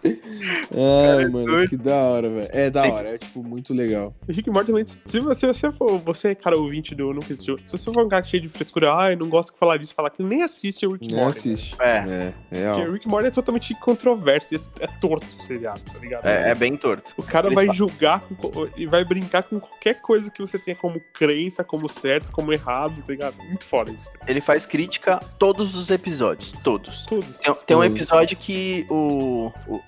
Ai, é, mano, que da hora, velho. É da Sim. hora, é, tipo, muito legal. O Rick Morty também, se você, você for, você é cara ouvinte do Nunca Existiu, se você for um cara cheio de frescura, ai, não gosto de falar disso, falar que nem assiste o Rick nem Morty. assiste. Né? É, é. Porque o Rick Morty é totalmente controverso, é, é torto o seriado, tá ligado? É, é bem torto. O cara vai julgar com, e vai brincar com qualquer coisa que você tenha como crença, como certo, como errado, tá ligado? Muito foda isso. Ele faz crítica todos os episódios, todos. Todos. Tem, tem um episódio que o, o,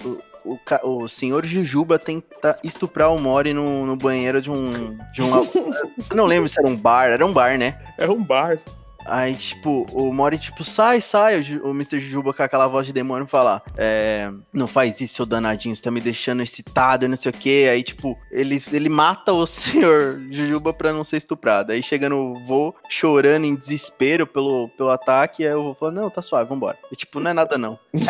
o, o, o senhor Jujuba tenta estuprar o Mori no, no banheiro de um. De um eu não lembro se era um bar, era um bar, né? Era um bar. Aí, tipo, o Mori, tipo, sai, sai. O, o Mr. Jujuba com aquela voz de demônio fala: é, Não faz isso, seu danadinho, você tá me deixando excitado e não sei o que. Aí, tipo, ele, ele mata o senhor Jujuba pra não ser estuprado. Aí chega no voo chorando em desespero pelo, pelo ataque. E aí eu vou falar: Não, tá suave, vambora. E, tipo, não é nada não.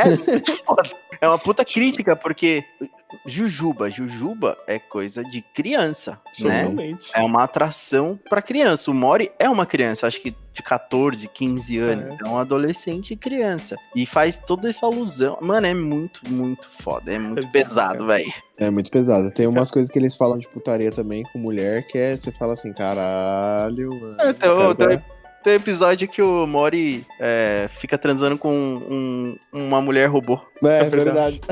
É, é uma puta crítica, porque Jujuba. Jujuba é coisa de criança, né? É uma atração para criança. O Mori é uma criança, acho que de 14, 15 anos. É. é um adolescente e criança. E faz toda essa alusão. Mano, é muito, muito foda. É muito pesado, velho. É muito pesado. Tem umas coisas que eles falam de putaria também com mulher, que é você fala assim, caralho, mano. É, então, tem, episódio que o Mori é, fica transando com um, uma mulher robô. É, é verdade.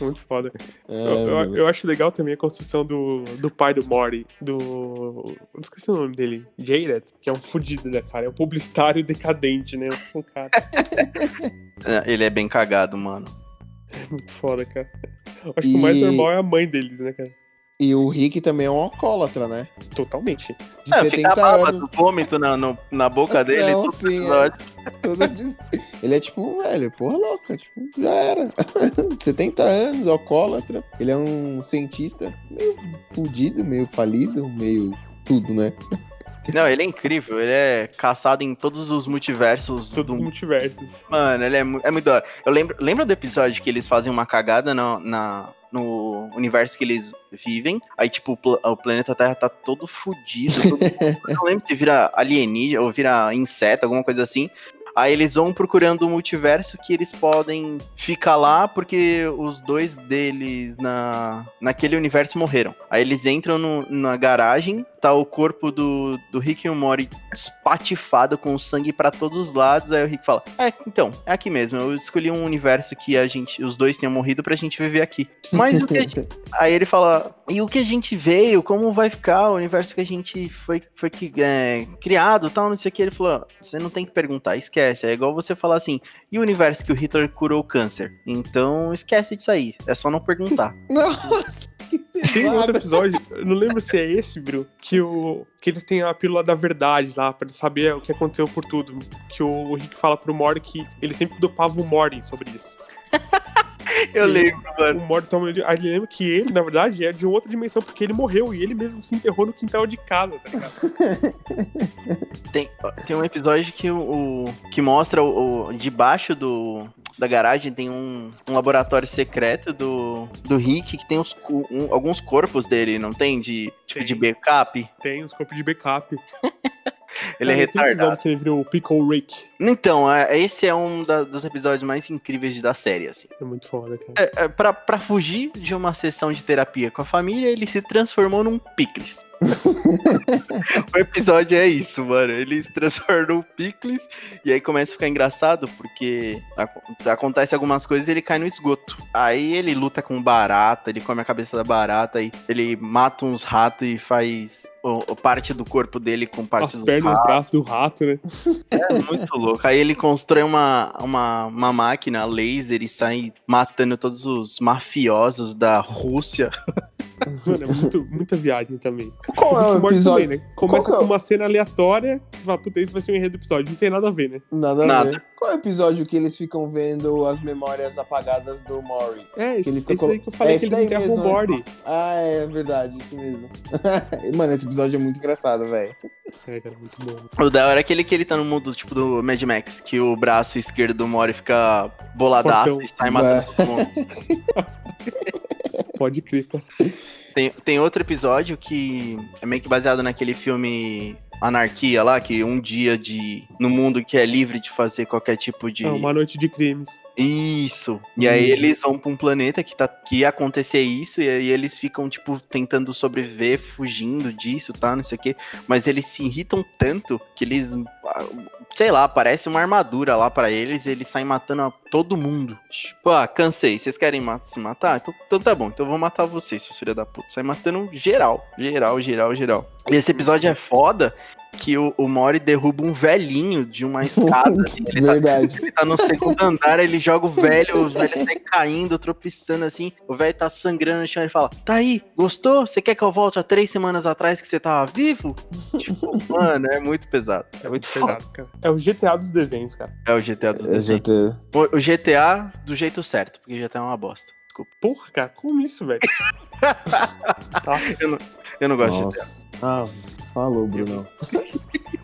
Muito foda. É, eu, eu, eu, acho legal também a construção do, do pai do Mori, do. Eu esqueci o nome dele. Jared, que é um fudido, né, cara? É um publicitário decadente, né? Um cara. É, ele é bem cagado, mano. É muito foda, cara. Eu acho e... que o mais normal é a mãe deles, né, cara? E o Rick também é um alcoólatra, né? Totalmente. De é, 70 anos. vômito na, no, na boca dele. Não, sim, é. Ele é tipo, velho, porra louca, tipo, já era. 70 anos, alcoólatra. Ele é um cientista meio fudido, meio falido, meio tudo, né? Não, ele é incrível, ele é caçado em todos os multiversos. Todos do... os multiversos. Mano, ele é, é muito da hora. Eu lembro, lembro do episódio que eles fazem uma cagada na, na no universo que eles vivem. Aí, tipo, o, planeta Terra tá todo fodido. Todo... não lembro se vira alienígena ou vira inseto, alguma coisa assim. Aí eles vão procurando o um multiverso que eles podem ficar lá porque os dois deles na, naquele universo morreram. Aí eles entram no, na garagem, tá o corpo do, do Rick e o Mori espatifado com sangue para todos os lados. Aí o Rick fala: É, então, é aqui mesmo. Eu escolhi um universo que a gente, os dois tinham morrido pra gente viver aqui. Mas o que gente... Aí ele fala: E o que a gente veio? Como vai ficar o universo que a gente foi, foi é, criado tal, não sei o que. Ele falou: Você não tem que perguntar, esquece esquece. É igual você falar assim, e o universo que o Hitler curou o câncer? Então esquece disso aí. É só não perguntar. Nossa! Tem outro episódio, eu não lembro se é esse, Bru, que, o, que eles têm a pílula da verdade lá, pra saber o que aconteceu por tudo. Que o Rick fala pro Mori que ele sempre dopava o Mori sobre isso. Eu e lembro, mano. O toma. Aí ele lembra que ele, na verdade, é de outra dimensão, porque ele morreu e ele mesmo se enterrou no quintal de casa, tá ligado? tem, tem um episódio que, o, que mostra o, o debaixo do, da garagem tem um, um, laboratório secreto do, do Rick que tem uns, um, alguns corpos dele, não tem? De, tipo, tem. de backup? Tem, uns corpos de backup. ele é retardado. que ele virou o Pickle Rick. Então, é, esse é um da, dos episódios mais incríveis da série, assim. É muito foda, cara. É, é, pra, pra fugir de uma sessão de terapia com a família, ele se transformou num picles. o episódio é isso, mano. Ele se transforma num picles e aí começa a ficar engraçado porque acontece algumas coisas e ele cai no esgoto. Aí ele luta com barata, ele come a cabeça da barata, e ele mata uns ratos e faz o, o parte do corpo dele com partes As pernas, os braços do rato, né? É muito louco. Aí ele constrói uma, uma, uma máquina laser e sai matando todos os mafiosos da Rússia. Mano, é muito, muita viagem também. Qual é o episódio? Também, né? Começa é? com uma cena aleatória, você fala, puta, esse vai ser o um enredo do episódio. Não tem nada a ver, né? Nada a nada. ver. Qual é o episódio que eles ficam vendo as memórias apagadas do Mori? É, esse, ele fica esse aí que eu falei é, que eles enterram o né? Mori. Ah, é verdade, isso mesmo. Mano, esse episódio é muito engraçado, velho. É, cara, muito bom. O da hora é aquele que ele tá no mundo, tipo, do Mad Max, que o braço esquerdo do Mori fica boladaço e sai matando todo mundo. Pode crer, cara. Tem, tem outro episódio que é meio que baseado naquele filme Anarquia lá, que um dia de no mundo que é livre de fazer qualquer tipo de. É uma noite de crimes. Isso. E aí uhum. eles vão pra um planeta que, tá, que ia acontecer isso, e aí eles ficam, tipo, tentando sobreviver, fugindo disso, tá? Não sei o quê. Mas eles se irritam tanto que eles. Sei lá, parece uma armadura lá para eles, eles saem matando todo mundo. Tipo, ah, cansei. Vocês querem se matar? Então, então tá bom, então eu vou matar vocês, seus filhos da puta. Sai matando geral. Geral, geral, geral. E esse episódio é foda que o, o Mori derruba um velhinho de uma escada. Assim, ele, tá, Verdade. Tá, ele tá no segundo andar, ele joga o velho, os velhos saem caindo, tropeçando assim. O velho tá sangrando no chão. Ele fala: Tá aí, gostou? Você quer que eu volte há três semanas atrás que você tava vivo? tipo, mano, é muito pesado. É, muito pesado, cara. É o GTA dos desenhos, cara. É o GTA dos é desenhos. GTA. O, o GTA do jeito certo, porque GTA é uma bosta. Desculpa. Porra, cara, como isso, velho? eu, não, eu não gosto Nossa. de GTA. Ah, falou, Bruno.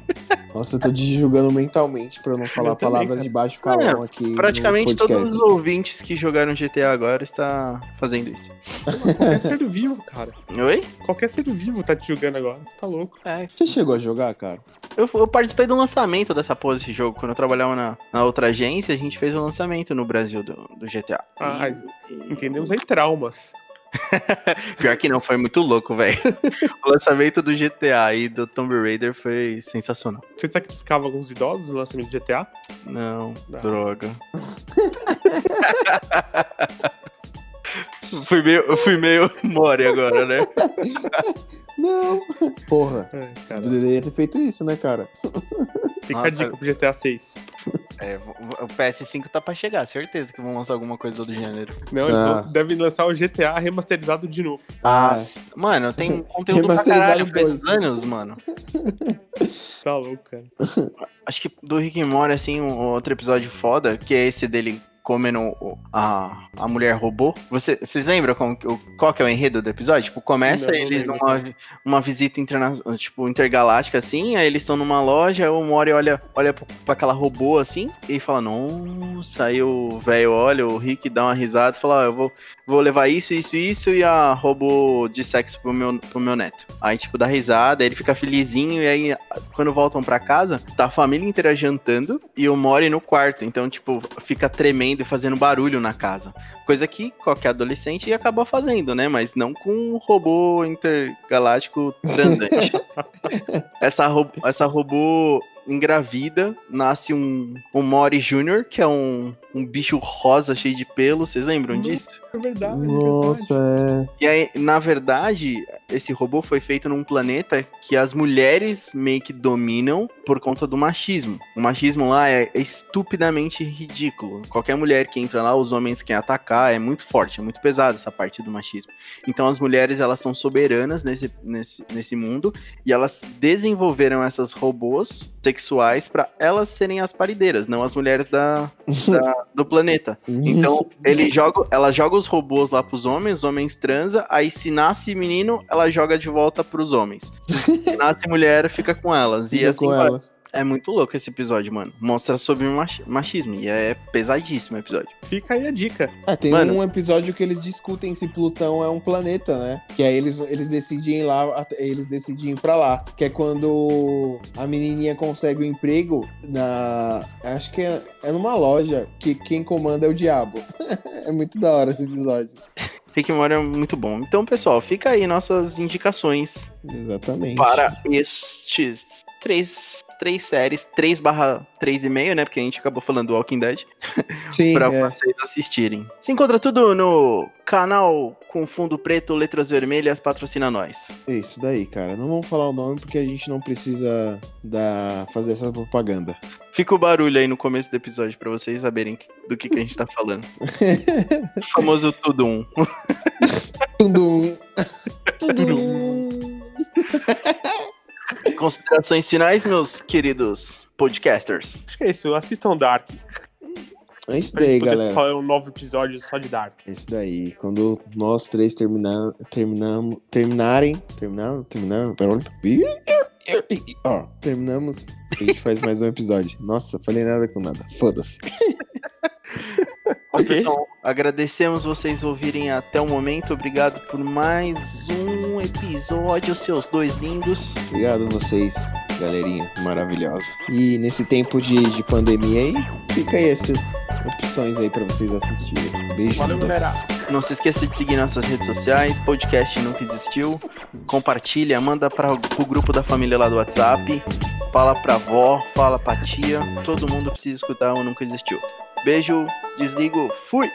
Nossa, eu tô te julgando mentalmente pra eu não falar eu palavras de baixo calão é, aqui. Praticamente todos os ouvintes que jogaram GTA agora está fazendo isso. Qualquer ser vivo, cara. Oi? Qualquer ser vivo tá te julgando agora. Você tá louco. É. Você chegou a jogar, cara? Eu, eu participei do lançamento dessa porra desse jogo. Quando eu trabalhava na, na outra agência, a gente fez o lançamento no Brasil do, do GTA. Ah, e... entendemos aí traumas. Pior que não, foi muito louco, velho. o lançamento do GTA e do Tomb Raider foi sensacional. Você sacrificava alguns idosos no lançamento do GTA? Não, não. droga. fui meio, eu fui meio mole agora, né? Não. Porra. É, cara. Eu deveria ter feito isso, né, cara? Fica ah, a dica pro GTA 6. É, o PS5 tá pra chegar, certeza que vão lançar alguma coisa do gênero. Não, eles ah. devem lançar o GTA remasterizado de novo. Ah, mano, tem conteúdo pra caralho pra esses anos, mano. Tá louco, cara. Acho que do Rick and Morty, assim, um outro episódio foda, que é esse dele comendo a, a mulher robô. Você, vocês lembram como, qual que é o enredo do episódio? Tipo, começa não, eles não numa uma visita interna, tipo, intergaláctica, assim, aí eles estão numa loja, o Mori olha, olha pra aquela robô, assim, e fala, nossa, aí o velho olha, o Rick dá uma risada e fala, ah, eu vou, vou levar isso, isso, isso, e a robô de sexo pro meu, pro meu neto. Aí, tipo, dá risada, ele fica felizinho, e aí, quando voltam pra casa, tá a família inteira jantando, e o Mori no quarto, então, tipo, fica tremendo e fazendo barulho na casa. Coisa que qualquer adolescente ia acabar fazendo, né? Mas não com um robô intergaláctico transante. essa, ro essa robô engravida, nasce um, um Mori Jr., que é um, um bicho rosa cheio de pelo. Vocês lembram Nossa, disso? É verdade. Nossa, é, verdade. é. E aí, na verdade, esse robô foi feito num planeta que as mulheres meio que dominam por conta do machismo. O machismo lá é, é estupidamente ridículo. Qualquer mulher que entra lá, os homens querem atacar, é muito forte, é muito pesado essa parte do machismo. Então as mulheres, elas são soberanas nesse, nesse, nesse mundo e elas desenvolveram essas robôs sexuais para elas serem as parideiras, não as mulheres da, da do planeta. Então, ele joga, ela joga os robôs lá pros homens, os homens transa, aí se nasce menino, ela joga de volta pros homens. Se nasce mulher, fica com elas. E assim vai. Elas. É muito louco esse episódio, mano. Mostra sobre machismo. E é pesadíssimo o episódio. Fica aí a dica. É, tem mano, um episódio que eles discutem se Plutão é um planeta, né? Que aí eles, eles decidem ir lá, eles decidem ir pra lá. Que é quando a menininha consegue o um emprego na. Acho que é, é numa loja que quem comanda é o diabo. é muito da hora esse episódio. Rick Mori é muito bom. Então, pessoal, fica aí nossas indicações. Exatamente. Para estes três, três séries, 3 barra 3,5, né? Porque a gente acabou falando do Walking Dead. Sim. pra é. vocês assistirem. Se encontra tudo no canal com fundo preto, letras vermelhas, patrocina nós. É isso daí, cara. Não vamos falar o nome porque a gente não precisa da... fazer essa propaganda. Fica o barulho aí no começo do episódio para vocês saberem do que, que a gente tá falando. o famoso tudo um. tudo um. Tudo um. Considerações finais, meus queridos podcasters. Acho que é isso. Assistam Dark. É isso daí, galera. Falar um novo episódio só de Dark. É isso daí. Quando nós três terminar, terminamos, terminarem, terminaram, terminaram, ó, terminamos, a gente faz mais um episódio. Nossa, falei nada com nada. Foda-se. Okay. Pessoal, agradecemos vocês ouvirem até o momento. Obrigado por mais um episódio, seus dois lindos. Obrigado vocês, galerinha maravilhosa. E nesse tempo de, de pandemia aí, fica aí essas opções aí para vocês assistirem. Beijos. Não se esqueça de seguir nossas redes sociais. Podcast nunca existiu. Compartilha, manda para o grupo da família lá do WhatsApp. Fala pra avó, fala pra tia. Todo mundo precisa escutar o Nunca Existiu. Beijo, desligo, fui!